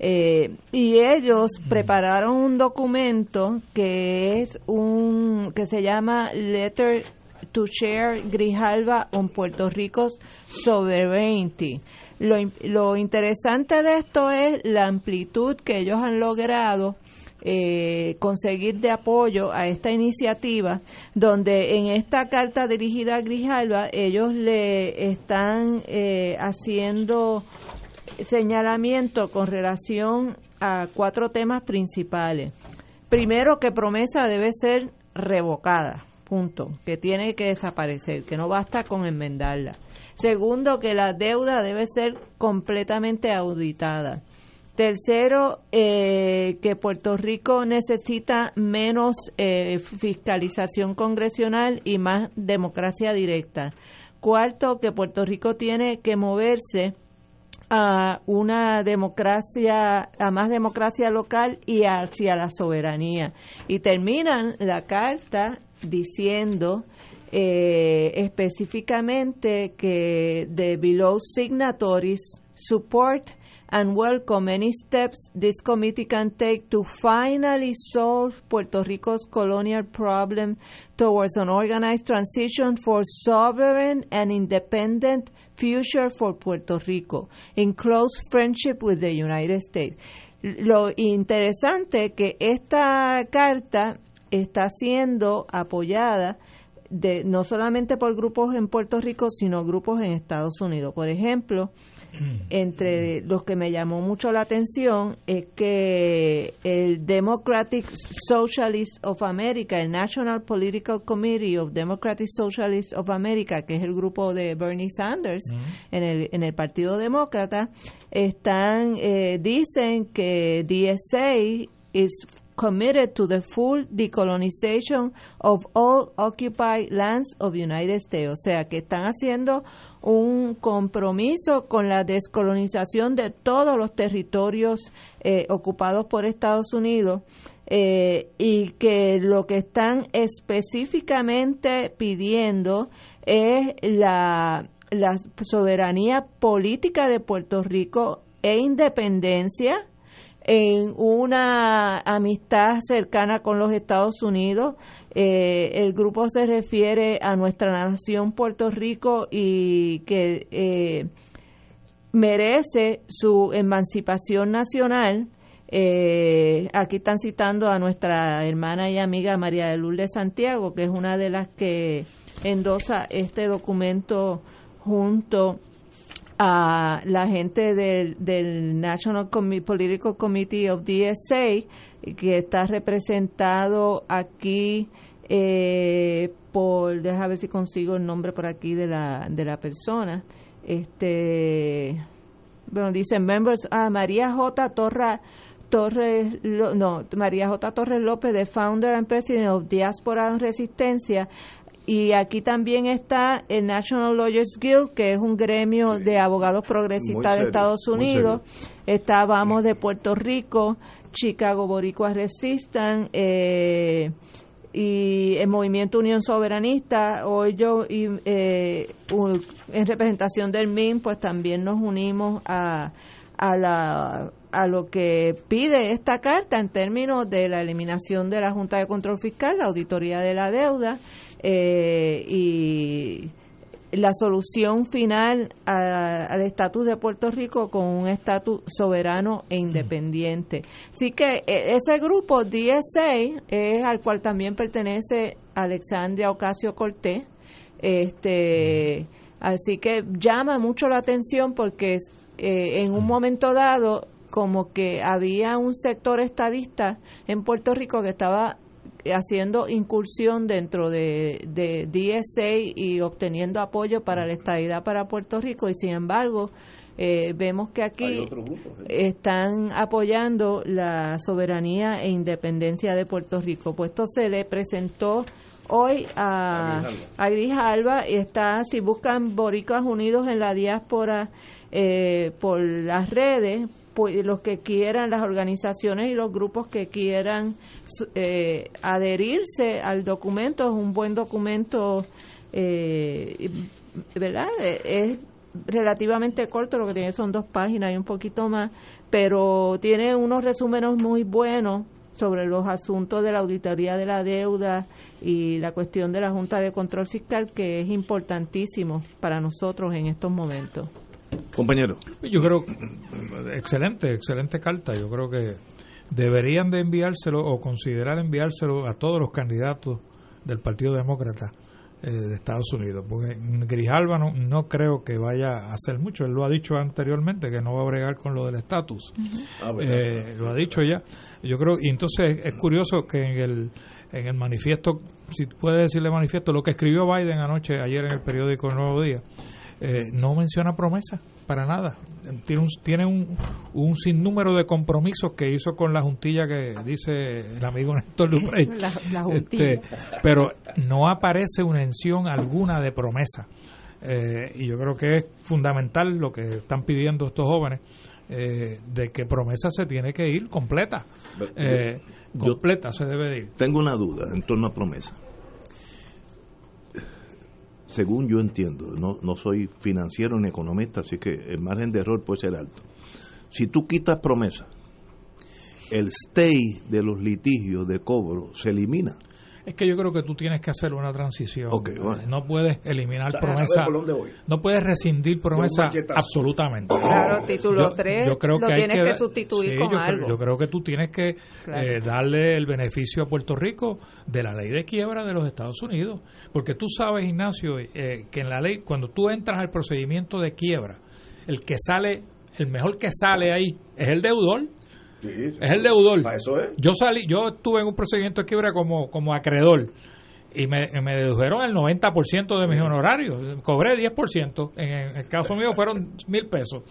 eh, y ellos prepararon un documento que es un que se llama Letter to Share Grijalva on Puerto Rico's Sovereignty. Lo, lo interesante de esto es la amplitud que ellos han logrado eh, conseguir de apoyo a esta iniciativa, donde en esta carta dirigida a Grijalva ellos le están eh, haciendo señalamiento con relación a cuatro temas principales. Primero, que promesa debe ser revocada, punto, que tiene que desaparecer, que no basta con enmendarla. Segundo, que la deuda debe ser completamente auditada. Tercero, eh, que Puerto Rico necesita menos eh, fiscalización congresional y más democracia directa. Cuarto, que Puerto Rico tiene que moverse a una democracia, a más democracia local y hacia la soberanía. Y terminan la carta diciendo eh, específicamente que the below signatories support and welcome any steps this committee can take to finally solve Puerto Rico's colonial problem towards an organized transition for sovereign and independent Future for Puerto Rico, in close friendship with the United States. Lo interesante que esta carta está siendo apoyada de, no solamente por grupos en Puerto Rico, sino grupos en Estados Unidos. Por ejemplo, entre los que me llamó mucho la atención es que el Democratic Socialist of America, el National Political Committee of Democratic Socialists of America, que es el grupo de Bernie Sanders en, el, en el Partido Demócrata, están eh, dicen que DSA is committed to the full decolonization of all occupied lands of the United States. O sea, que están haciendo un compromiso con la descolonización de todos los territorios eh, ocupados por Estados Unidos eh, y que lo que están específicamente pidiendo es la, la soberanía política de Puerto Rico e independencia en una amistad cercana con los Estados Unidos. Eh, el grupo se refiere a nuestra nación Puerto Rico y que eh, merece su emancipación nacional. Eh, aquí están citando a nuestra hermana y amiga María de Lourdes Santiago, que es una de las que endosa este documento junto a la gente del, del National Political Committee of DSA, que está representado aquí eh, por, déjame ver si consigo el nombre por aquí de la, de la persona. Este, bueno, dicen members, ah, María J. Torra, Torres, no, María J. Torres López, de Founder and President of Diaspora Resistencia, y aquí también está el National Lawyers Guild, que es un gremio de abogados progresistas de Estados Unidos. Está Vamos de Puerto Rico, Chicago Boricua Resistan, eh, y el Movimiento Unión Soberanista. Hoy yo, y, eh, en representación del MIN, pues también nos unimos a, a, la, a lo que pide esta carta en términos de la eliminación de la Junta de Control Fiscal, la auditoría de la deuda eh, y la solución final al estatus de Puerto Rico con un estatus soberano e independiente. Así que e, ese grupo DSA es al cual también pertenece Alexandria Ocasio Cortés. Este, así que llama mucho la atención porque eh, en un momento dado como que había un sector estadista en Puerto Rico que estaba haciendo incursión dentro de, de DSA y obteniendo apoyo para la estadidad para Puerto Rico. Y sin embargo eh, vemos que aquí están apoyando la soberanía e independencia de Puerto Rico. Pues esto se le presentó hoy a, a Gris Alba y está, si buscan Boricas Unidos en la diáspora eh, por las redes, los que quieran, las organizaciones y los grupos que quieran eh, adherirse al documento, es un buen documento, eh, ¿verdad? Es relativamente corto, lo que tiene son dos páginas y un poquito más, pero tiene unos resúmenes muy buenos sobre los asuntos de la auditoría de la deuda y la cuestión de la Junta de Control Fiscal, que es importantísimo para nosotros en estos momentos. Compañero. Yo creo, excelente, excelente carta. Yo creo que deberían de enviárselo o considerar enviárselo a todos los candidatos del Partido Demócrata eh, de Estados Unidos. Porque Grijalva no, creo que vaya a hacer mucho. Él lo ha dicho anteriormente, que no va a bregar con lo del estatus. Ah, eh, lo ha dicho ya. Yo creo, y entonces es curioso que en el, en el manifiesto, si puede decirle manifiesto, lo que escribió Biden anoche, ayer en el periódico El Nuevo Día, eh, no menciona promesa para nada. Tiene, un, tiene un, un, sinnúmero de compromisos que hizo con la juntilla que dice el amigo Néstor Luprey. La, este, pero no aparece una mención alguna de promesa. Eh, y yo creo que es fundamental lo que están pidiendo estos jóvenes, eh, de que promesa se tiene que ir completa. completa se debe ir. Tengo una duda en torno a promesa según yo entiendo, no, no soy financiero ni economista, así que el margen de error puede ser alto. Si tú quitas promesa, el stay de los litigios de cobro se elimina. Es que yo creo que tú tienes que hacer una transición. No puedes eliminar promesa. No puedes rescindir promesa absolutamente. Claro, título 3 yo, creo que tienes que, sustituir con algo. yo creo que tú tienes que eh, darle el beneficio a Puerto Rico de la ley de quiebra de los Estados Unidos. Porque tú sabes, Ignacio, eh, que en la ley, cuando tú entras al procedimiento de quiebra, el que sale, el mejor que sale ahí es el deudor es el deudor. Yo salí, yo estuve en un procedimiento de quiebra como, como acreedor y me, me dedujeron el 90% de mis honorarios. Cobré 10%. En el caso mío fueron mil pesos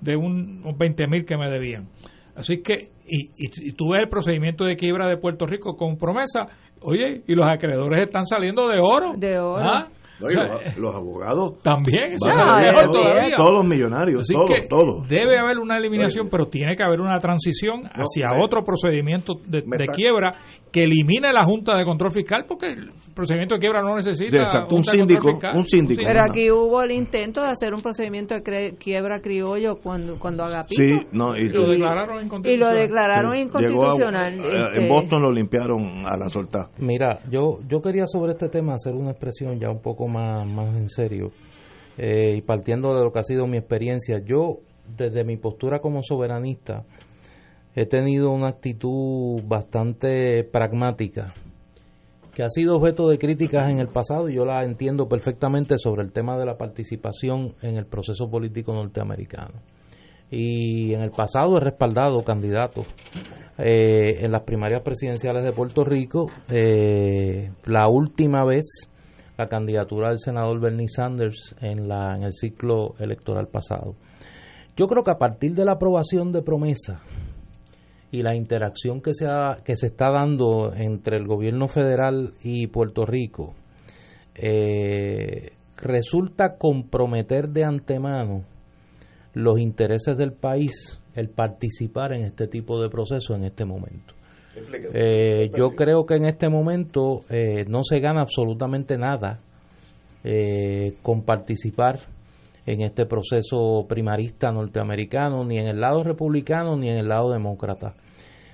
de un, 20 mil que me debían. Así que, y, y, tú ves el procedimiento de quiebra de Puerto Rico con promesa, oye, y los acreedores están saliendo de oro. De oro. ¿Ah? Los, abogados también, todos los millonarios, todos, Debe haber una eliminación, pero tiene que haber una transición hacia otro procedimiento de, quiebra que elimine la Junta de Control Fiscal, porque el procedimiento de quiebra no necesita un síndico, un síndico. Pero aquí hubo el intento de hacer un procedimiento de quiebra criollo cuando cuando Agapito. Sí, no, y, lo declararon inconstitucional. Y lo declararon inconstitucional. Eh, en este. Boston lo limpiaron a la soltada. Mira, yo yo quería sobre este tema hacer una expresión ya un poco más, más en serio, eh, y partiendo de lo que ha sido mi experiencia, yo desde mi postura como soberanista he tenido una actitud bastante pragmática, que ha sido objeto de críticas en el pasado y yo la entiendo perfectamente sobre el tema de la participación en el proceso político norteamericano. Y en el pasado he respaldado candidatos eh, en las primarias presidenciales de Puerto Rico. Eh, la última vez la candidatura del senador Bernie Sanders en, la, en el ciclo electoral pasado. Yo creo que a partir de la aprobación de promesa y la interacción que se, que se está dando entre el gobierno federal y Puerto Rico, eh, resulta comprometer de antemano los intereses del país el participar en este tipo de proceso en este momento. Eh, yo creo que en este momento eh, no se gana absolutamente nada eh, con participar en este proceso primarista norteamericano, ni en el lado republicano ni en el lado demócrata.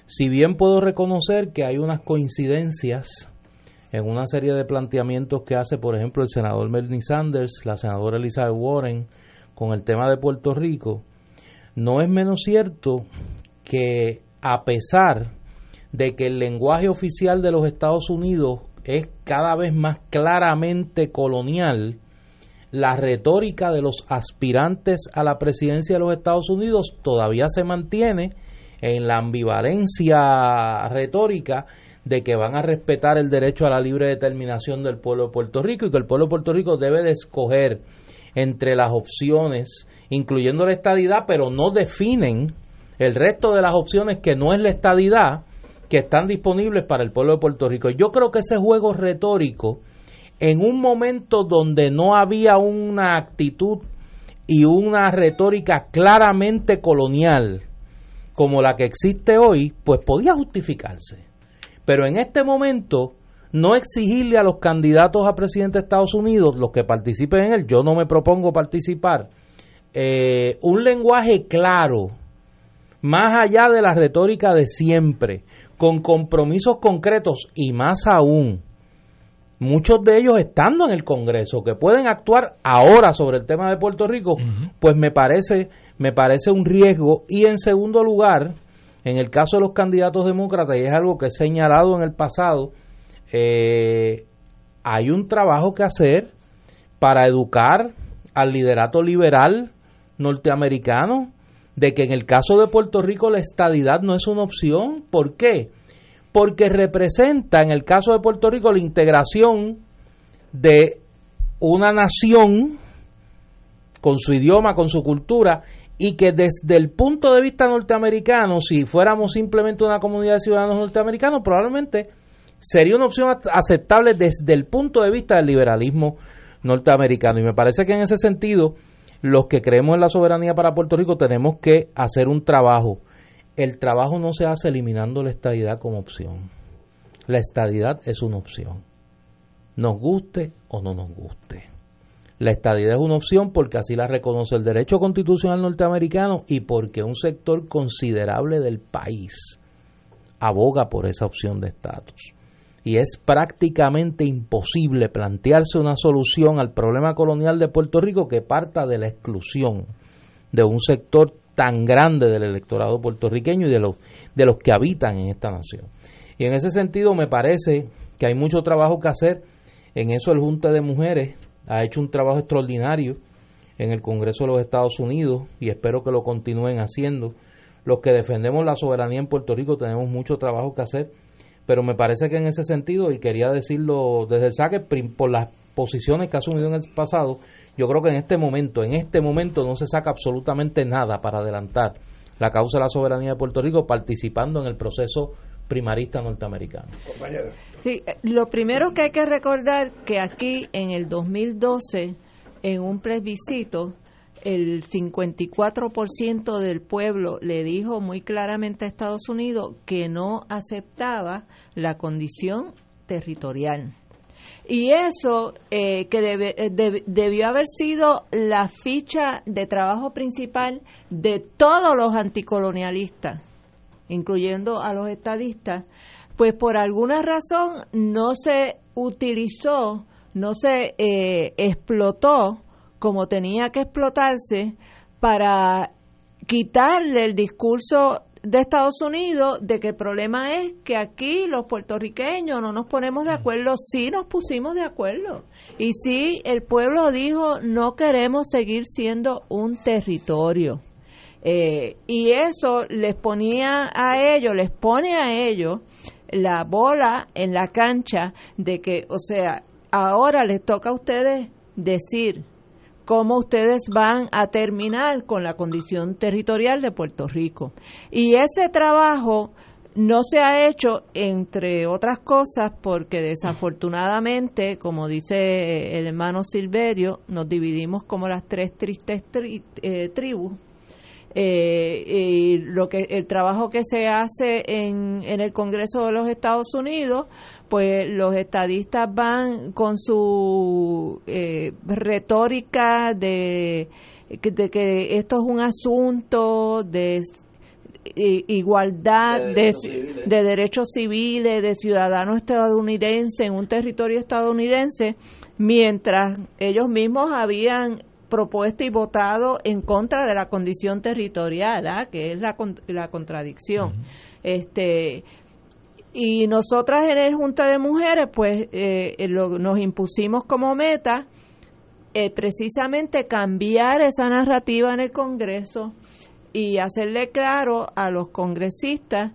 Si bien puedo reconocer que hay unas coincidencias en una serie de planteamientos que hace, por ejemplo, el senador Bernie Sanders, la senadora Elizabeth Warren, con el tema de Puerto Rico, no es menos cierto que a pesar de que el lenguaje oficial de los Estados Unidos es cada vez más claramente colonial, la retórica de los aspirantes a la presidencia de los Estados Unidos todavía se mantiene en la ambivalencia retórica de que van a respetar el derecho a la libre determinación del pueblo de Puerto Rico y que el pueblo de Puerto Rico debe de escoger entre las opciones, incluyendo la estadidad, pero no definen el resto de las opciones que no es la estadidad, que están disponibles para el pueblo de Puerto Rico. Yo creo que ese juego retórico, en un momento donde no había una actitud y una retórica claramente colonial como la que existe hoy, pues podía justificarse. Pero en este momento, no exigirle a los candidatos a presidente de Estados Unidos, los que participen en él, yo no me propongo participar, eh, un lenguaje claro, más allá de la retórica de siempre, con compromisos concretos y más aún, muchos de ellos estando en el Congreso, que pueden actuar ahora sobre el tema de Puerto Rico, pues me parece, me parece un riesgo. Y en segundo lugar, en el caso de los candidatos demócratas, y es algo que he señalado en el pasado, eh, hay un trabajo que hacer para educar al liderato liberal norteamericano de que en el caso de Puerto Rico la estadidad no es una opción. ¿Por qué? Porque representa en el caso de Puerto Rico la integración de una nación con su idioma, con su cultura, y que desde el punto de vista norteamericano, si fuéramos simplemente una comunidad de ciudadanos norteamericanos, probablemente sería una opción aceptable desde el punto de vista del liberalismo norteamericano. Y me parece que en ese sentido, los que creemos en la soberanía para Puerto Rico tenemos que hacer un trabajo. El trabajo no se hace eliminando la estadidad como opción. La estadidad es una opción. Nos guste o no nos guste. La estadidad es una opción porque así la reconoce el derecho constitucional norteamericano y porque un sector considerable del país aboga por esa opción de estatus y es prácticamente imposible plantearse una solución al problema colonial de Puerto Rico que parta de la exclusión de un sector tan grande del electorado puertorriqueño y de los, de los que habitan en esta nación. Y en ese sentido me parece que hay mucho trabajo que hacer. En eso el Junta de Mujeres ha hecho un trabajo extraordinario en el Congreso de los Estados Unidos y espero que lo continúen haciendo. Los que defendemos la soberanía en Puerto Rico tenemos mucho trabajo que hacer pero me parece que en ese sentido, y quería decirlo desde el saque, por las posiciones que ha asumido en el pasado, yo creo que en este momento, en este momento no se saca absolutamente nada para adelantar la causa de la soberanía de Puerto Rico participando en el proceso primarista norteamericano. Sí, eh, lo primero que hay que recordar que aquí en el 2012, en un plebiscito, el 54% del pueblo le dijo muy claramente a Estados Unidos que no aceptaba la condición territorial. Y eso eh, que eh, debió haber sido la ficha de trabajo principal de todos los anticolonialistas, incluyendo a los estadistas, pues por alguna razón no se utilizó, no se eh, explotó como tenía que explotarse para quitarle el discurso de Estados Unidos de que el problema es que aquí los puertorriqueños no nos ponemos de acuerdo, sí nos pusimos de acuerdo. Y sí, el pueblo dijo, no queremos seguir siendo un territorio. Eh, y eso les ponía a ellos, les pone a ellos la bola en la cancha de que, o sea, ahora les toca a ustedes decir cómo ustedes van a terminar con la condición territorial de Puerto Rico. Y ese trabajo no se ha hecho, entre otras cosas, porque desafortunadamente, como dice el hermano Silverio, nos dividimos como las tres tristes eh, tribus. Eh, y lo que el trabajo que se hace en, en el Congreso de los Estados Unidos, pues los estadistas van con su eh, retórica de, de que esto es un asunto de igualdad de derechos, civiles. de ciudadanos estadounidenses en un territorio estadounidense, mientras ellos mismos habían propuesto y votado en contra de la condición territorial, ¿ah? que es la, la contradicción. Este y nosotras en el Junta de Mujeres, pues eh, nos impusimos como meta eh, precisamente cambiar esa narrativa en el Congreso y hacerle claro a los congresistas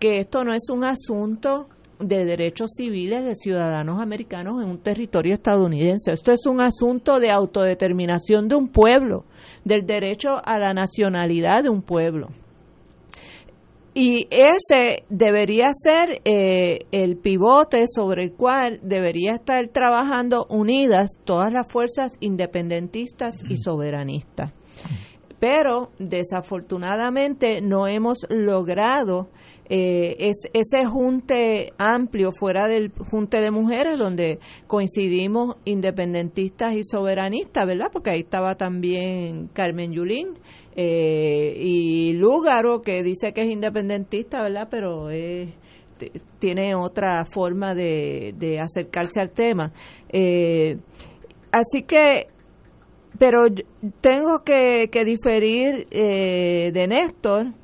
que esto no es un asunto de derechos civiles de ciudadanos americanos en un territorio estadounidense. Esto es un asunto de autodeterminación de un pueblo, del derecho a la nacionalidad de un pueblo. Y ese debería ser eh, el pivote sobre el cual debería estar trabajando unidas todas las fuerzas independentistas y soberanistas. Pero desafortunadamente no hemos logrado eh, ese junte amplio fuera del junte de mujeres donde coincidimos independentistas y soberanistas, ¿verdad? Porque ahí estaba también Carmen Yulín eh, y Lúgaro que dice que es independentista, ¿verdad? Pero tiene otra forma de, acercarse al tema. Eh, así que pero tengo que, diferir eh, de Néstor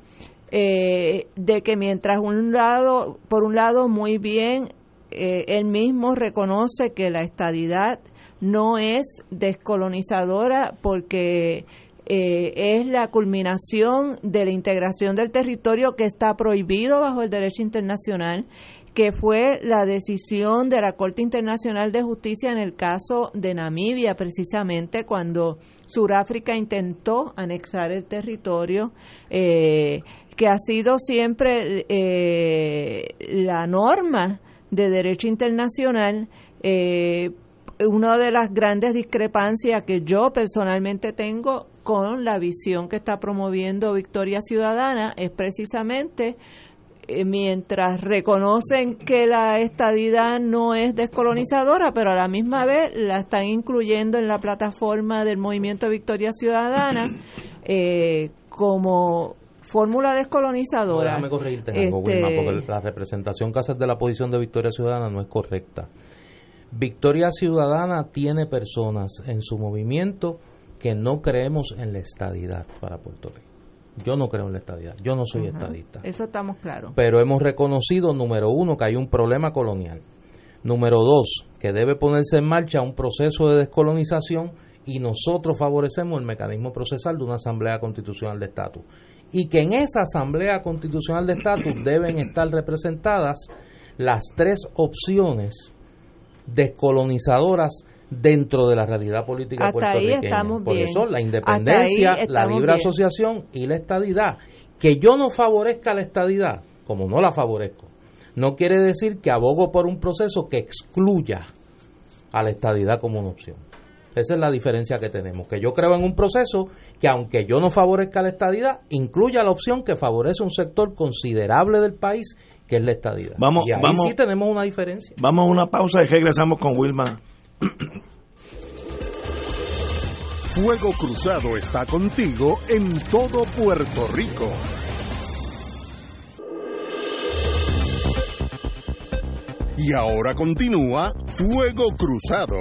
eh, de que mientras un lado, por un lado, muy bien, eh, él mismo reconoce que la estadidad no es descolonizadora porque es la culminación de la integración del territorio que está prohibido bajo el derecho internacional que fue la decisión de la Corte Internacional de Justicia en el caso de Namibia, precisamente cuando Sudáfrica intentó anexar el territorio, eh, que ha sido siempre eh, la norma de derecho internacional. Eh, una de las grandes discrepancias que yo personalmente tengo con la visión que está promoviendo Victoria Ciudadana es precisamente eh, mientras reconocen que la estadidad no es descolonizadora, pero a la misma vez la están incluyendo en la plataforma del movimiento Victoria Ciudadana eh, como fórmula descolonizadora. déjame corregirte este, porque la representación que haces de la posición de Victoria Ciudadana no es correcta. Victoria Ciudadana tiene personas en su movimiento que no creemos en la estadidad para Puerto Rico. Yo no creo en la estadidad, yo no soy estadista. Eso estamos claros. Pero hemos reconocido, número uno, que hay un problema colonial. Número dos, que debe ponerse en marcha un proceso de descolonización y nosotros favorecemos el mecanismo procesal de una Asamblea Constitucional de Estatus. Y que en esa Asamblea Constitucional de Estatus deben estar representadas las tres opciones descolonizadoras dentro de la realidad política Hasta puertorriqueña. Por eso la independencia, la libre asociación y la estadidad. Que yo no favorezca la estadidad, como no la favorezco, no quiere decir que abogo por un proceso que excluya a la estadidad como una opción. Esa es la diferencia que tenemos, que yo creo en un proceso que aunque yo no favorezca la estadidad, incluya la opción que favorece un sector considerable del país, que es la estadidad. Vamos, y ahí vamos, sí tenemos una diferencia. Vamos a una pausa y regresamos con Wilma Fuego Cruzado está contigo en todo Puerto Rico. Y ahora continúa Fuego Cruzado.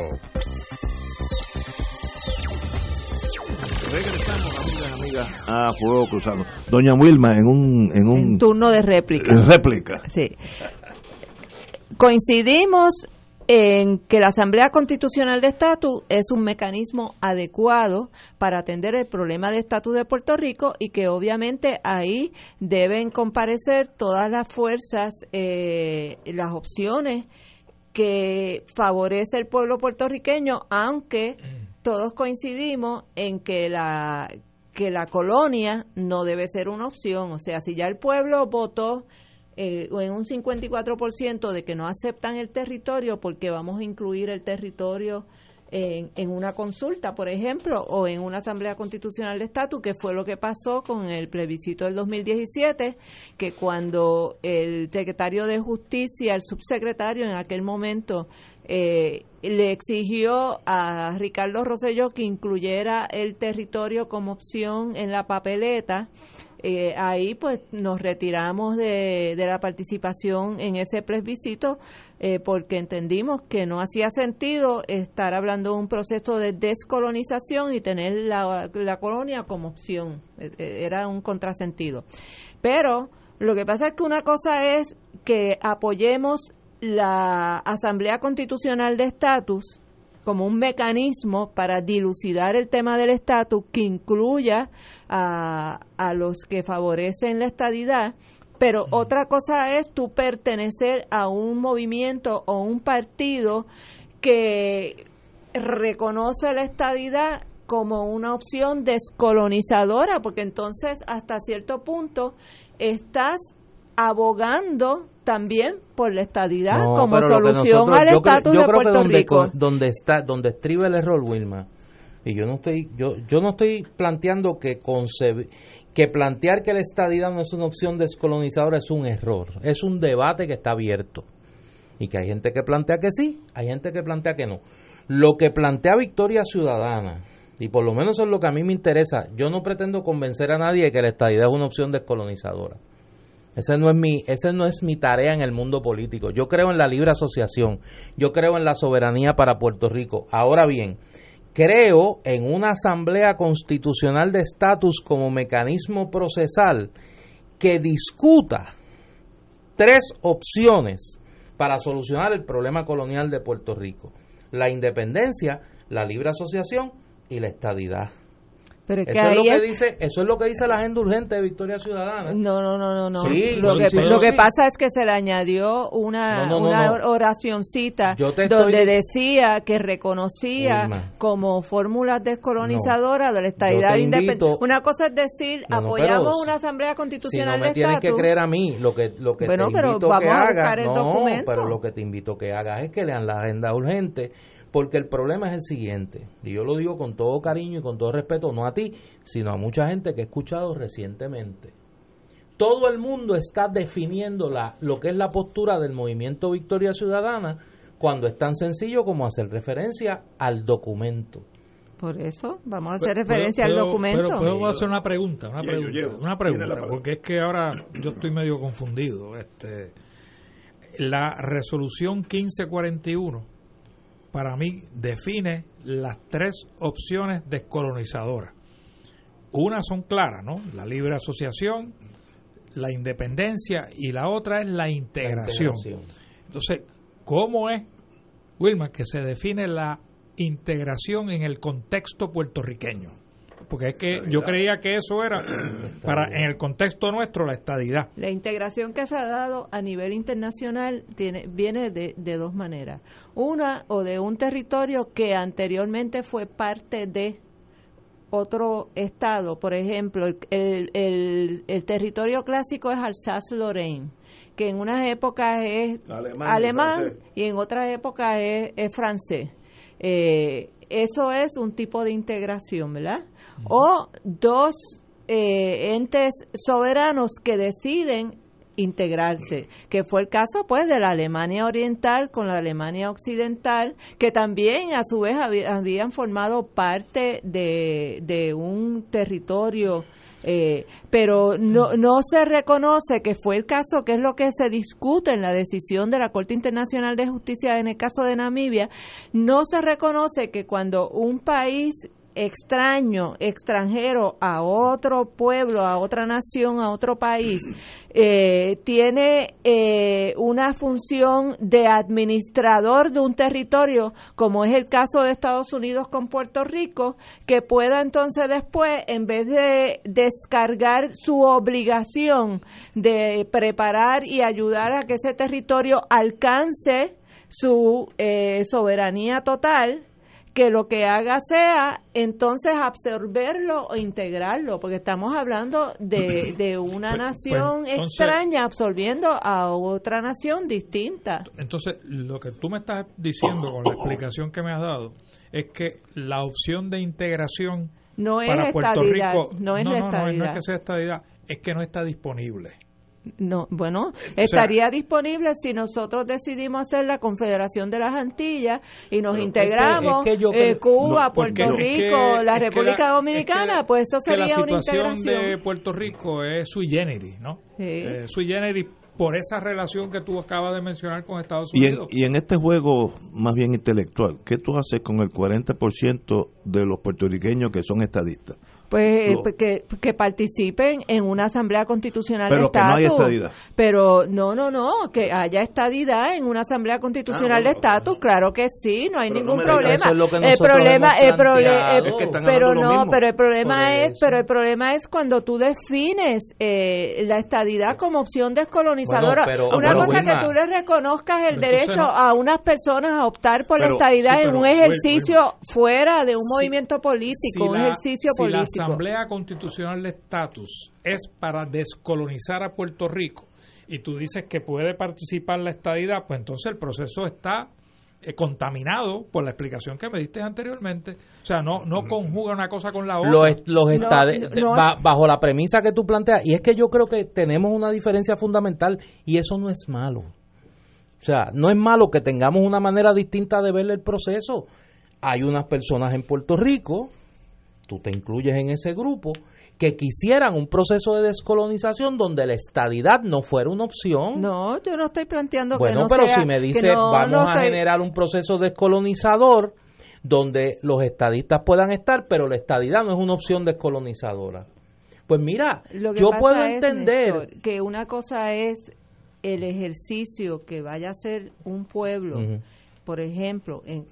Regresamos, amigas, amigas, a Fuego Cruzado. Doña Wilma, en un... En un turno de réplica. Réplica. Sí. Coincidimos en que la Asamblea Constitucional de Estatus es un mecanismo adecuado para atender el problema de estatus de Puerto Rico y que obviamente ahí deben comparecer todas las fuerzas, eh, las opciones que favorece el pueblo puertorriqueño, aunque todos coincidimos en que la que la colonia no debe ser una opción, o sea, si ya el pueblo votó eh, en un 54% de que no aceptan el territorio porque vamos a incluir el territorio en, en, una consulta, por ejemplo, o en una asamblea constitucional de estatus, que fue lo que pasó con el plebiscito del 2017, que cuando el secretario de Justicia, el subsecretario en aquel momento, eh, le exigió a Ricardo Rosselló que incluyera el territorio como opción en la papeleta, eh, ahí pues nos retiramos de, de, la participación en ese plebiscito eh, porque entendimos que no hacía sentido estar hablando de un proceso de descolonización y tener la, la colonia como opción. Eh, era un contrasentido. Pero lo que pasa es que una cosa es que apoyemos la Asamblea Constitucional de Estatus como un mecanismo para dilucidar el tema del estatus que incluya a, a los que favorecen la estadidad, pero otra cosa es tú pertenecer a un movimiento o un partido que reconoce la estadidad como una opción descolonizadora, porque entonces hasta cierto punto estás abogando también por la estadidad como solución al estatus de Puerto donde, Rico. Donde está, donde estriba el error, Wilma, y yo no estoy, yo, yo no estoy planteando que que plantear que la estadidad no es una opción descolonizadora es un error, es un debate que está abierto y que hay gente que plantea que sí, hay gente que plantea que no. Lo que plantea Victoria Ciudadana, y por lo menos es lo que a mí me interesa, yo no pretendo convencer a nadie de que la estadidad es una opción descolonizadora. Ese no es mi, no es mi tarea en el mundo político. Yo creo en la libre asociación. Yo creo en la soberanía para Puerto Rico. Ahora bien, creo en una asamblea constitucional de estatus como mecanismo procesal que discuta tres opciones para solucionar el problema colonial de Puerto Rico. La independencia, la libre asociación y la estadidad eso, es lo que dice, eso es lo que dice la agenda urgente de Victoria Ciudadana. No, no, no, no. no. lo, que, lo que pasa es que se le añadió una, una oracioncita donde decía que reconocía como fórmulas descolonizadoras de la estadidad independiente. Una cosa es decir, apoyamos una asamblea constitucional si no me tienes que creer a mí, lo que, lo que te invito que hagas, no, pero lo que te invito que hagas es que lean la agenda urgente porque el problema es el siguiente, y yo lo digo con todo cariño y con todo respeto, no a ti, sino a mucha gente que he escuchado recientemente. Todo el mundo está definiendo la, lo que es la postura del movimiento Victoria Ciudadana cuando es tan sencillo como hacer referencia al documento. Por eso, vamos a hacer referencia al documento. Pero puedo hacer una pregunta, una pregunta, una pregunta porque es que ahora yo estoy medio confundido. Este, la resolución 1541 para mí define las tres opciones descolonizadoras. Una son claras, ¿no? La libre asociación, la independencia y la otra es la integración. Entonces, ¿cómo es, Wilma, que se define la integración en el contexto puertorriqueño? Porque es que yo creía que eso era para en el contexto nuestro la estadidad. La integración que se ha dado a nivel internacional tiene viene de, de dos maneras. Una o de un territorio que anteriormente fue parte de otro estado, por ejemplo, el, el, el territorio clásico es Alsace-Lorraine, que en unas épocas es alemán, y, en otras épocas es, es francés. Eh, eso es un tipo de integración, ¿verdad? O dos eh, entes soberanos que deciden integrarse, que fue el caso pues de la Alemania Oriental con la Alemania Occidental, que también a su vez habían formado parte de, de un territorio eh, pero no, no se reconoce que fue el caso, que es lo que se discute en la decisión de la Corte Internacional de Justicia en el caso de Namibia, no se reconoce que cuando un país extraño, extranjero a otro pueblo, a otra nación, a otro país, eh, tiene eh, una función de administrador de un territorio, como es el caso de Estados Unidos con Puerto Rico, que pueda entonces después, en vez de descargar su obligación de preparar y ayudar a que ese territorio alcance su eh, soberanía total, que lo que haga sea entonces absorberlo o integrarlo, porque estamos hablando de, de una Pues- nación pues, entonces- extraña absorbiendo a otra nación distinta. Entonces, lo que tú me estás diciendo con la explicación que me has dado es que la opción de integración No es para Puerto Rico no es no, no, no es que sea estadidad, es que no está disponible. No, bueno, estaría disponible si nosotros decidimos hacer la Confederación de las Antillas y nos integramos es que- es que yo eh, Cuba, No, Puerto es que- Rico, la es que República la- Dominicana, es que- pues eso que la sería una situación integración. de Puerto Rico es sui generis, ¿no? Sí. Eh, sui generis por esa relación que tú acabas de mencionar con Estados Y en, Unidos. y en este juego más bien intelectual, ¿qué tú haces con el 40% de los puertorriqueños que son estadistas? Pues eh, Lo- que, que participen en una asamblea constitucional Pero de que no haya estatus. estadidad. Pero no, no, no, que haya estadidad en una asamblea constitucional Ah, de estatus, claro que sí, no hay Pero ningún no problema. eso es lo que el problema, hemos el problema. Es que están pero no, mismo. pero el problema Por es, eso. pero el problema es cuando tú defines eh, la estadidad como opción descolonizadora. Bueno, pero- una cosa que tú le reconozcas el derecho no- a unas personas a optar por la estadidad sí, en un ejercicio fuera de un Si- movimiento político, un la- ejercicio si la político. Asamblea Constitucional de Estatus es para descolonizar a Puerto Rico y tú dices que puede participar la estadidad, pues entonces el proceso está eh, contaminado por la explicación que me diste anteriormente. O sea, no, no conjuga una cosa con la otra. los, los No, estade- no. ba- bajo la premisa que tú planteas y es que yo creo que tenemos una diferencia fundamental y eso no es malo o sea no es malo que tengamos una manera distinta de ver el proceso hay unas personas en Puerto Rico tú te incluyes en ese grupo que quisieran un proceso de descolonización donde la estadidad no fuera una opción No, yo no estoy planteando que bueno, no pero sea- si me que dice no- vamos no a estoy- generar un proceso descolonizador donde los estadistas puedan estar, pero la estadidad no es una opción descolonizadora. Pues mira, Lo que yo pasa puedo es, entender Néstor, que una cosa es el ejercicio que vaya a hacer un pueblo, por ejemplo, en,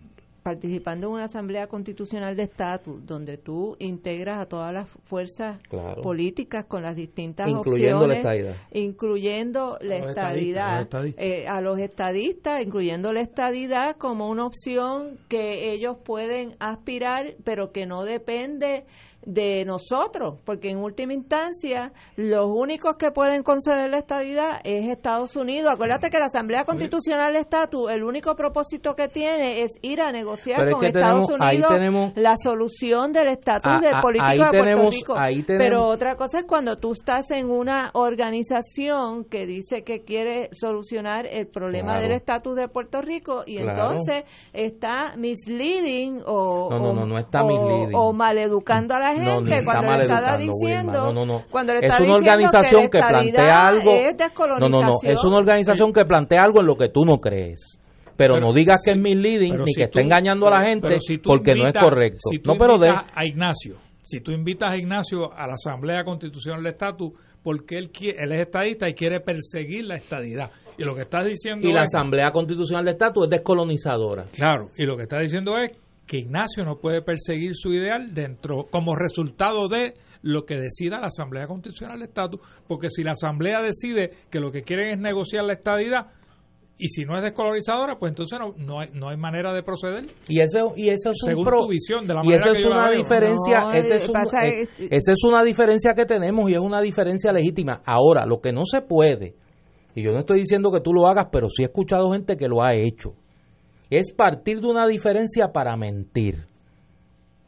participando en una asamblea constitucional de estatus, donde tú integras a todas las fuerzas Claro. políticas con las distintas Incluyendo la opciones, estadidad. incluyendo la estadidad, estadistas. eh, a los estadistas, incluyendo la estadidad como una opción que ellos pueden aspirar, pero que no depende de nosotros, porque en última instancia los únicos que pueden conceder la estadidad es Estados Unidos. Acuérdate que la Asamblea Constitucional Estatus, el único propósito que tiene es ir a negociar Pero es con que Estados tenemos- Unidos tenemos- la solución del estatus Ah, de ah, político ahí de Puerto tenemos- Rico. ahí Pero otra cosa es cuando tú estás en una organización que dice que quiere solucionar el problema Claro. del estatus de Puerto Rico y Claro. entonces está misleading o, No, no, o- no, no está o- misleading. o maleducando a la gente No, cuando le está maleducando, diciendo Wilma. No, no, no. cuando le Es una diciendo organización que, que, la plantea algo. es No, no, no. Es una organización que plantea algo en lo que tú no crees. Pero, Pero no digas que es misleading ni si que tú- está engañando a la gente si porque no es correcto. si tú no, pero de, a Ignacio, si tú invitas a Ignacio a la Asamblea Constitucional de Estatus, porque él, quiere, él es estadista y quiere perseguir la estadidad. Y lo que estás diciendo y la es, Asamblea Constitucional de Estatus es descolonizadora. claro, y lo que está diciendo es que Ignacio no puede perseguir su ideal dentro como resultado de lo que decida la Asamblea Constitucional de Estatus, porque si la Asamblea decide que lo que quieren es negociar la estadidad y si no es descolonizadora, pues entonces no, no, hay, no hay manera de proceder. Y eso, y eso es un Según pro- tu visión, de la y manera eso que es yo la una veo. diferencia, No, esa es, eh, un- pasa eh, es- esa es una diferencia que tenemos y es una diferencia legítima. Ahora, lo que no se puede, y yo no estoy diciendo que tú lo hagas, pero sí he escuchado gente que lo ha hecho, es partir de una diferencia para mentir.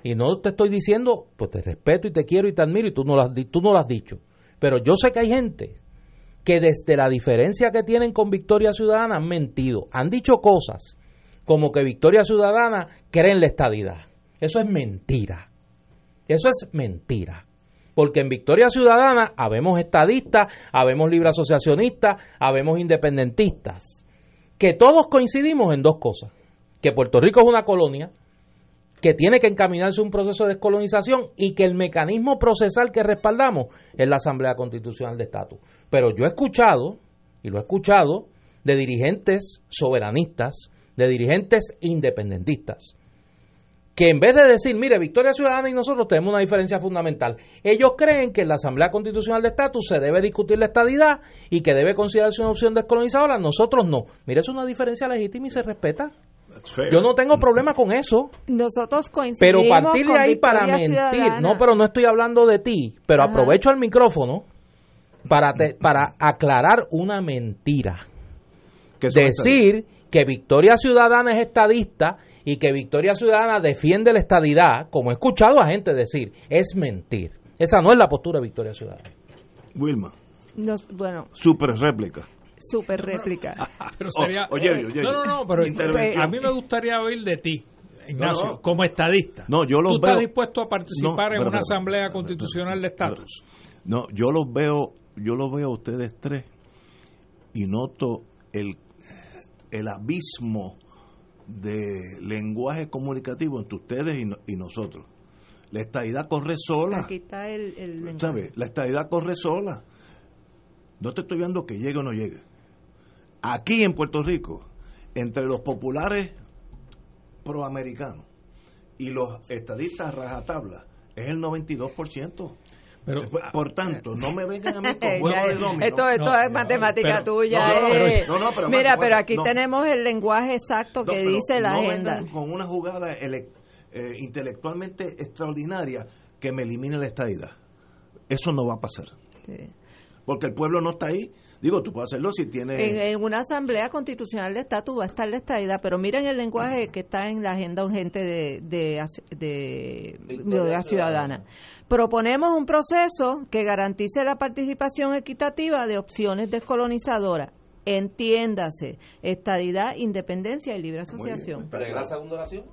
Y no te estoy diciendo, pues te respeto y te quiero y te admiro y tú no lo has, tú no has dicho. Pero yo sé que hay gente que desde la diferencia que tienen con Victoria Ciudadana han mentido. Han dicho cosas como que Victoria Ciudadana cree en la estadidad. Eso es mentira. Eso es mentira. Porque en Victoria Ciudadana habemos estadistas, habemos libre asociacionistas, habemos independentistas. Que todos coincidimos en dos cosas. Que Puerto Rico es una colonia, que tiene que encaminarse un proceso de descolonización y que el mecanismo procesal que respaldamos es la Asamblea Constitucional de Estatus. Pero yo he escuchado, y lo he escuchado, de dirigentes soberanistas, de dirigentes independentistas, que en vez de decir, mire, Victoria Ciudadana y nosotros tenemos una diferencia fundamental, ellos creen que en la Asamblea Constitucional de Estatus se debe discutir la estadidad y que debe considerarse una opción descolonizadora, nosotros no. Mire, es una diferencia legítima y se respeta. Yo no tengo problema con eso. Nosotros coincidimos Pero partir de ahí para mentir, Ciudadana. no, pero no estoy hablando de ti, pero Ajá. aprovecho el micrófono para, te- para aclarar una mentira. Decir que Victoria Ciudadana es estadista y que Victoria Ciudadana defiende la estadidad, como he escuchado a gente decir, es mentir. Esa no es la postura de Victoria Ciudadana. Wilma, bueno, super réplica. super réplica. Pero sería. Oh, oye, oye, no, no, no, pero a mí me gustaría oír de ti, Ignacio, No, no. como estadista. No, yo los ¿Tú estás dispuesto a participar No, en una pero, asamblea pero, constitucional de estatus? No, yo los veo, yo los veo a ustedes tres y noto el, el abismo de lenguaje comunicativo entre ustedes y, no- y nosotros. La estadidad corre sola. Aquí está el, el lenguaje. ¿Sabes? La estadidad corre sola. No te estoy viendo que llegue o no llegue. Aquí en Puerto Rico, entre los populares proamericanos y los estadistas rajatabla, es el 92%. Pero, Por tanto, no me vengan a mí con juego de dominó. esto esto No, es no, matemática pero- tuya. no, no, eh. pero- no, no, pero Mira, pero aquí no. tenemos el lenguaje exacto que dice la no agenda. con una jugada ele- eh, intelectualmente extraordinaria que me elimine la estadidad. Eso no va a pasar. Sí. Porque el pueblo no está ahí. Digo, tú puedes hacerlo si tienes... En, en una asamblea constitucional de estatus va a estar la estadidad, pero miren el lenguaje que está en la agenda urgente de, de, de, de la ciudadana. Proponemos un proceso que garantice la participación equitativa de opciones descolonizadoras. Entiéndase, estadidad, independencia y libre asociación. ¿Pero la segunda oración?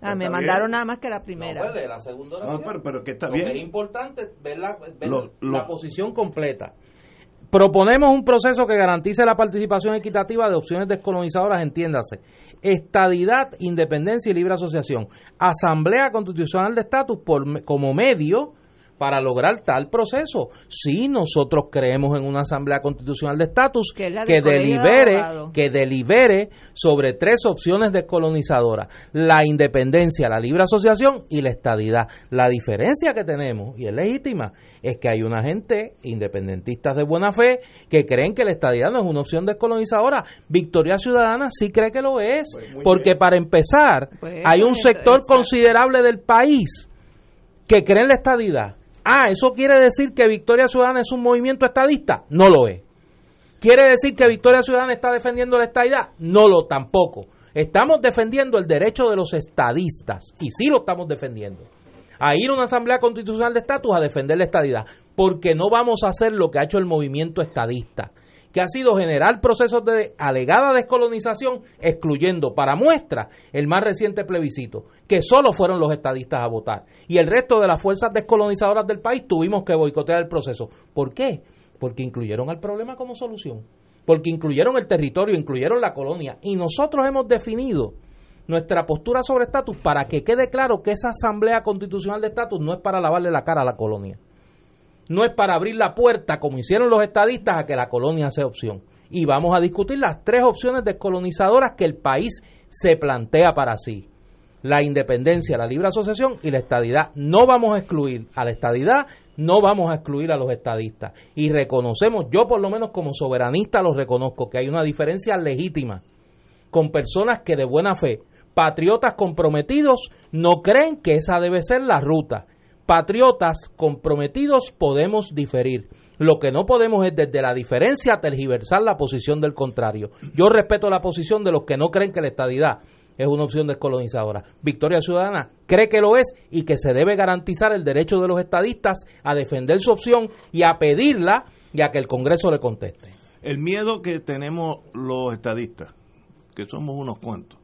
Ah, me mandaron bien. nada más que la primera. No, pues, la segunda No, oración. pero, pero que está Lo que es bien. importante ver la, ver Lo- la lo- posición completa. Proponemos un proceso que garantice la participación equitativa de opciones descolonizadoras, entiéndase. Estadidad, independencia y libre asociación. Asamblea Constitucional de Estatus como medio para lograr tal proceso. Si nosotros creemos en una Asamblea Constitucional de Estatus Que que de delibere, que delibere sobre tres opciones descolonizadoras, la independencia, la libre asociación y la estadidad. La diferencia que tenemos, y es legítima, es que hay una gente, independentistas de buena fe, que creen que la estadidad no es una opción descolonizadora. Victoria Ciudadana sí cree que lo es, porque para empezar, Pues, hay un sector considerable del país que cree en la estadidad. Ah, ¿eso quiere decir que Victoria Ciudadana es un movimiento estadista? No lo es. ¿Quiere decir que Victoria Ciudadana está defendiendo la estadidad? No lo tampoco. Estamos defendiendo el derecho de los estadistas, y sí lo estamos defendiendo, a ir a una asamblea constitucional de estatus a defender la estadidad, porque no vamos a hacer lo que ha hecho el movimiento estadista, que ha sido generar procesos de alegada descolonización, excluyendo para muestra el más reciente plebiscito, que solo fueron los estadistas a votar, y el resto de las fuerzas descolonizadoras del país tuvimos que boicotear el proceso. ¿Por qué? Porque incluyeron al problema como solución, porque incluyeron el territorio, incluyeron la colonia, y nosotros hemos definido nuestra postura sobre estatus para que quede claro que esa asamblea constitucional de estatus no es para lavarle la cara a la colonia no es para abrir la puerta, como hicieron los estadistas, a que la colonia sea opción. Y vamos a discutir las tres opciones descolonizadoras que el país se plantea para sí. La independencia, la libre asociación y la estadidad. No vamos a excluir a la estadidad, no vamos a excluir a los estadistas. Y reconocemos, yo por lo menos como soberanista lo reconozco, que hay una diferencia legítima con personas que de buena fe, patriotas comprometidos, no creen que esa debe ser la ruta. Patriotas comprometidos podemos diferir. Lo que no podemos es desde la diferencia tergiversar la posición del contrario. Yo respeto la posición de los que no creen que la estadidad es una opción descolonizadora. Victoria Ciudadana cree que lo es y que se debe garantizar el derecho de los estadistas a defender su opción y a pedirla y a que el Congreso le conteste. El miedo que tenemos los estadistas, que somos unos cuantos,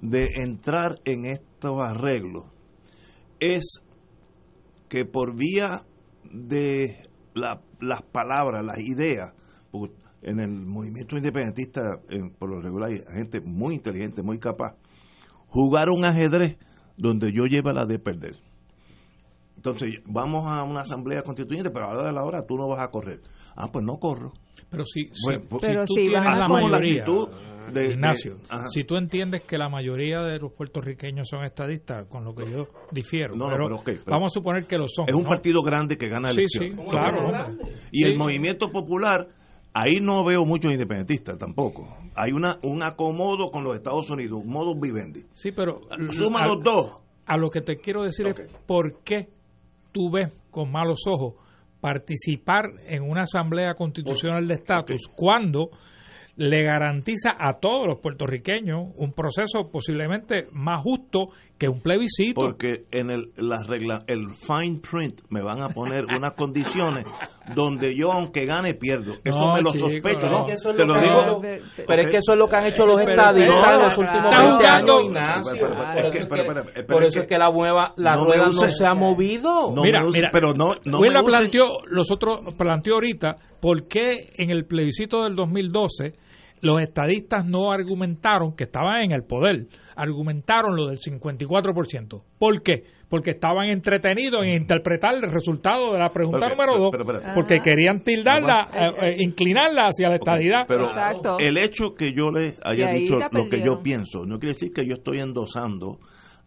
de entrar en estos arreglos, es que por vía de la- las palabras, las ideas, porque en el movimiento independentista, en- por lo regular, hay gente muy inteligente, muy capaz, jugar un ajedrez donde yo lleva la de perder. Entonces, vamos a una asamblea constituyente, pero a la hora de la hora tú no vas a correr. Ah, pues no corro. Pero si, si- Bueno, pues- si Pero tú si tienes van a- la como la mayoría, actitud de- de- Ignacio, ajá. si tú entiendes que la mayoría de los puertorriqueños son estadistas, con lo que yo difiero, No, no, pero, vamos a suponer que lo son. Es un ¿no? partido grande que gana Sí, elecciones. sí, claro. hombre. Y Sí. el movimiento popular ahí no veo muchos independentistas tampoco. Hay una un acomodo con los Estados Unidos, un modus vivendi. Sí, pero Suma a, los dos. a lo que te quiero decir es por qué tú ves con malos ojos participar en una asamblea constitucional de estatus cuando le garantiza a todos los puertorriqueños un proceso posiblemente más justo que un plebiscito. Porque en el, la regla, el fine print me van a poner unas condiciones donde yo, aunque gane, pierdo. Eso No, me lo chico, sospecho, no. ¿no? Es que eso es Te lo digo. Pero- es que eso es lo que han hecho los estadistas en los últimos Está 20 años, Ignacio. Por eso es que- la nueva, la no rueda no se ha movido. No mira, mira, pero no, no Will me la planteó, los otros planteó ahorita por qué en el plebiscito del 2012 los estadistas no argumentaron que estaban en el poder, argumentaron lo del 54%. ¿Por qué? Porque estaban entretenidos en interpretar el resultado de la pregunta número pero- 2, pero- pero- porque Ajá. querían tildarla, eh, eh, inclinarla hacia la estadidad. Pero Exacto. el hecho que yo le haya dicho lo que yo pienso, no quiere decir que yo estoy endosando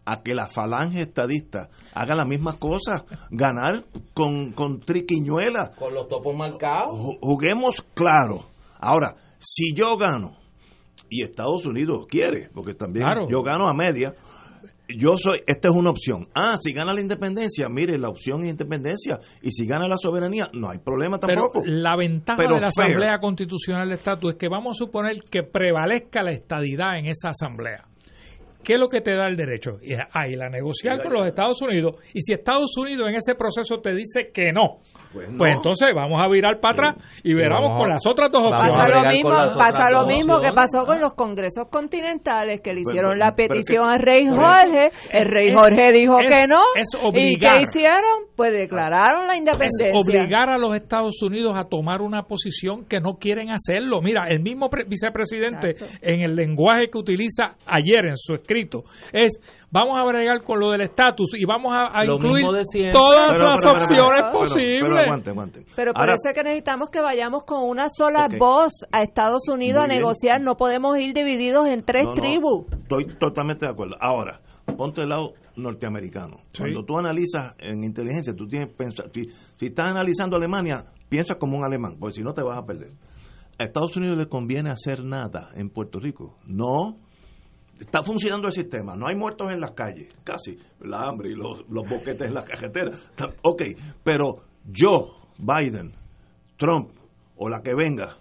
a que la falange estadista haga las mismas cosas, ganar con, con triquiñuelas. Con los topos marcados. Ju- Juguemos claro. Ahora, si yo gano, y Estados Unidos quiere, porque también Claro. yo gano a media, yo soy, esta es una opción. Ah, si gana la independencia, mire, la opción es independencia. Y si gana la soberanía, no hay problema Pero tampoco. la ventaja Pero de la fair. Asamblea Constitucional de Estatus es que vamos a suponer que prevalezca la estadidad en esa asamblea. ¿Qué es lo que te da el derecho? Y, ah, y la negociar con los Estados Unidos. Y si Estados Unidos en ese proceso te dice que no, Pues pues, entonces vamos a virar para atrás y veramos con las otras dos opciones. Pasa lo mismo, pasa lo mismo que pasó con los congresos continentales que le Pero- hicieron la petición al rey Jorge, el rey Es- Jorge dijo es- que no, es y qué hicieron, pues declararon la es independencia. obligar a los Estados Unidos a tomar una posición que no quieren hacerlo. Mira, el mismo pre- vicepresidente Exacto. en el lenguaje que utiliza ayer en su escrito es vamos a bregar con lo del estatus y vamos a, incluir todas Pero- las pero- opciones pero- posibles. Pero, aguante, aguante. Pero por Ahora, eso es que necesitamos que vayamos con una sola voz a Estados Unidos Muy a bien. negociar. No podemos ir divididos en tres no, no, tribus. Estoy totalmente de acuerdo. Ahora, ponte el lado norteamericano. Sí. Cuando tú analizas en inteligencia, tú tienes pensar, si, si estás analizando Alemania, piensa como un alemán, porque si no te vas a perder. ¿A Estados Unidos le conviene hacer nada en Puerto Rico? No. Está funcionando el sistema, no hay muertos en las calles, casi, la hambre y los, boquetes en la carretera. Está- Ok, pero yo, Biden, Trump o la que venga,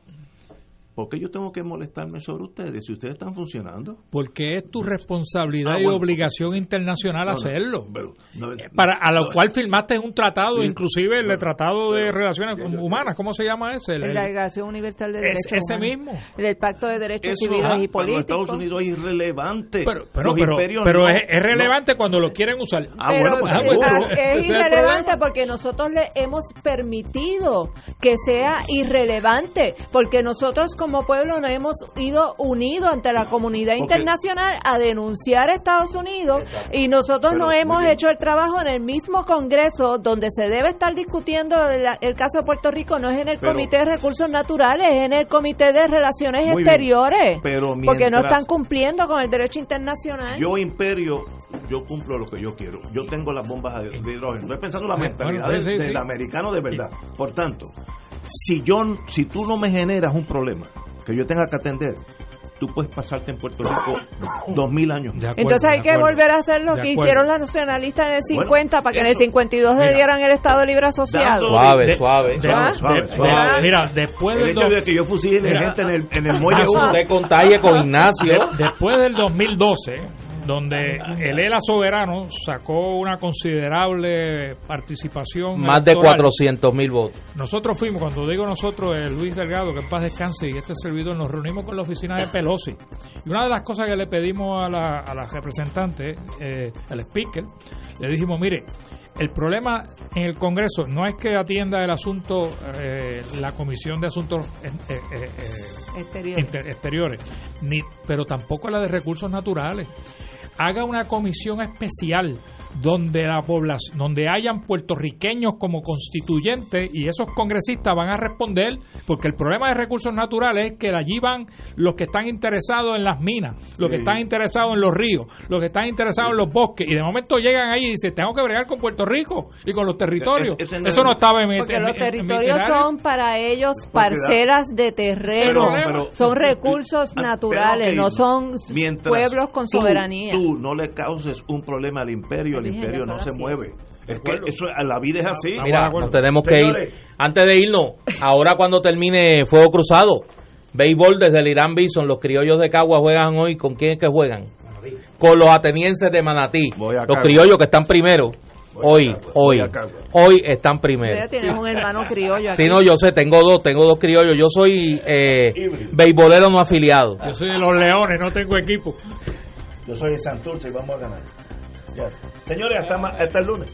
¿por qué yo tengo que molestarme sobre ustedes si ustedes están funcionando? Porque es tu responsabilidad Ah, y obligación internacional No, no, hacerlo. pero, no, Para, a lo no, cual firmaste un tratado, Sí, inclusive el Tratado de pero- Relaciones yo- yo- Humanas, ¿cómo se llama ese? El- la Declaración Universal de Es- Derechos ese Humanos. mismo. El Pacto de Derechos eso, Civiles ajá, y los Estados Políticos. Unidos es irrelevante. pero pero, pero, imperios pero no, es, es no. relevante cuando lo quieren usar. Ah, Pero bueno, pues ah, bueno, ah, ese es es el irrelevante porque nosotros le hemos permitido que sea irrelevante, porque nosotros como pueblo nos hemos ido unidos ante la comunidad Porque- internacional a denunciar a Estados Unidos y nosotros Pero, no hemos hecho el trabajo en el mismo Congreso donde se debe estar discutiendo el caso de Puerto Rico, no es en el Pero- Comité de Recursos Naturales, es en el Comité de Relaciones. Exteriores, Pero porque no están cumpliendo con el derecho internacional. Yo, imperio, yo cumplo lo que yo quiero. Yo tengo las bombas de hidrógeno. Estoy pensando en la mentalidad bueno, del, sí, sí. del americano de verdad. Por tanto, si yo si tú no me generas un problema que yo tenga que atender, tú puedes pasarte en Puerto Rico dos mil años. De acuerdo, Entonces hay de que acuerdo. volver a hacer lo De que acuerdo. hicieron los nacionalistas en el Bueno, 50 para que en el eso- 52 le Mira. dieran el Estado Libre Asociado. Suave, De- suave. de- Suave, de- suave, de- suave. Mira, después El del, hecho de que yo fusile gente en el, en el muelle Ah, uno, Usted contagie con Ignacio. de- después del 2012, donde el ELA soberano sacó una considerable participación Más de electoral. 400 mil votos. Nosotros fuimos, cuando digo nosotros, eh, Luis Delgado, que en paz descanse, y este servidor, nos reunimos con la oficina de Pelosi. Y una de las cosas que le pedimos a la, a la representante, eh, al speaker, le dijimos, mire, el problema en el Congreso no es que atienda el asunto eh, la Comisión de Asuntos eh, eh, eh, eh, Exterior. inter- exteriores, ni, pero tampoco la de recursos naturales. Haga una comisión especial donde la población, donde hayan puertorriqueños como constituyentes y esos congresistas van a responder, porque el problema de recursos naturales es que allí van los que están interesados en las minas, los que están interesados en los ríos, los que están interesados en los bosques, y de momento llegan ahí y dicen, tengo que bregar con Puerto Rico y con los territorios. No Eso es- no estaba en mi- Porque en los en territorios son para ellos parcelas de terreno, Pero- pero- son recursos Ah, naturales, no son pueblos con tú- soberanía. Tú no le causes un problema al imperio, el Dije, imperio no se mueve. Es que eso, la vida es así. Mira, nos tenemos que Señores. ir. Antes de irnos, ahora cuando termine Fuego Cruzado, béisbol desde el Irán Bison, los criollos de Cagua juegan hoy. ¿Con quién es que juegan? Con los atenienses de Manatí. Los criollos que están primero. Voy Hoy, hoy, hoy están primero. tienes un hermano criollo aquí. Si no, yo sé, tengo dos, tengo dos criollos. Yo soy eh, beisbolero no afiliado. Yo soy de los leones, no tengo equipo. Yo soy de Santurce y vamos a ganar. Señores, hasta, hasta el lunes.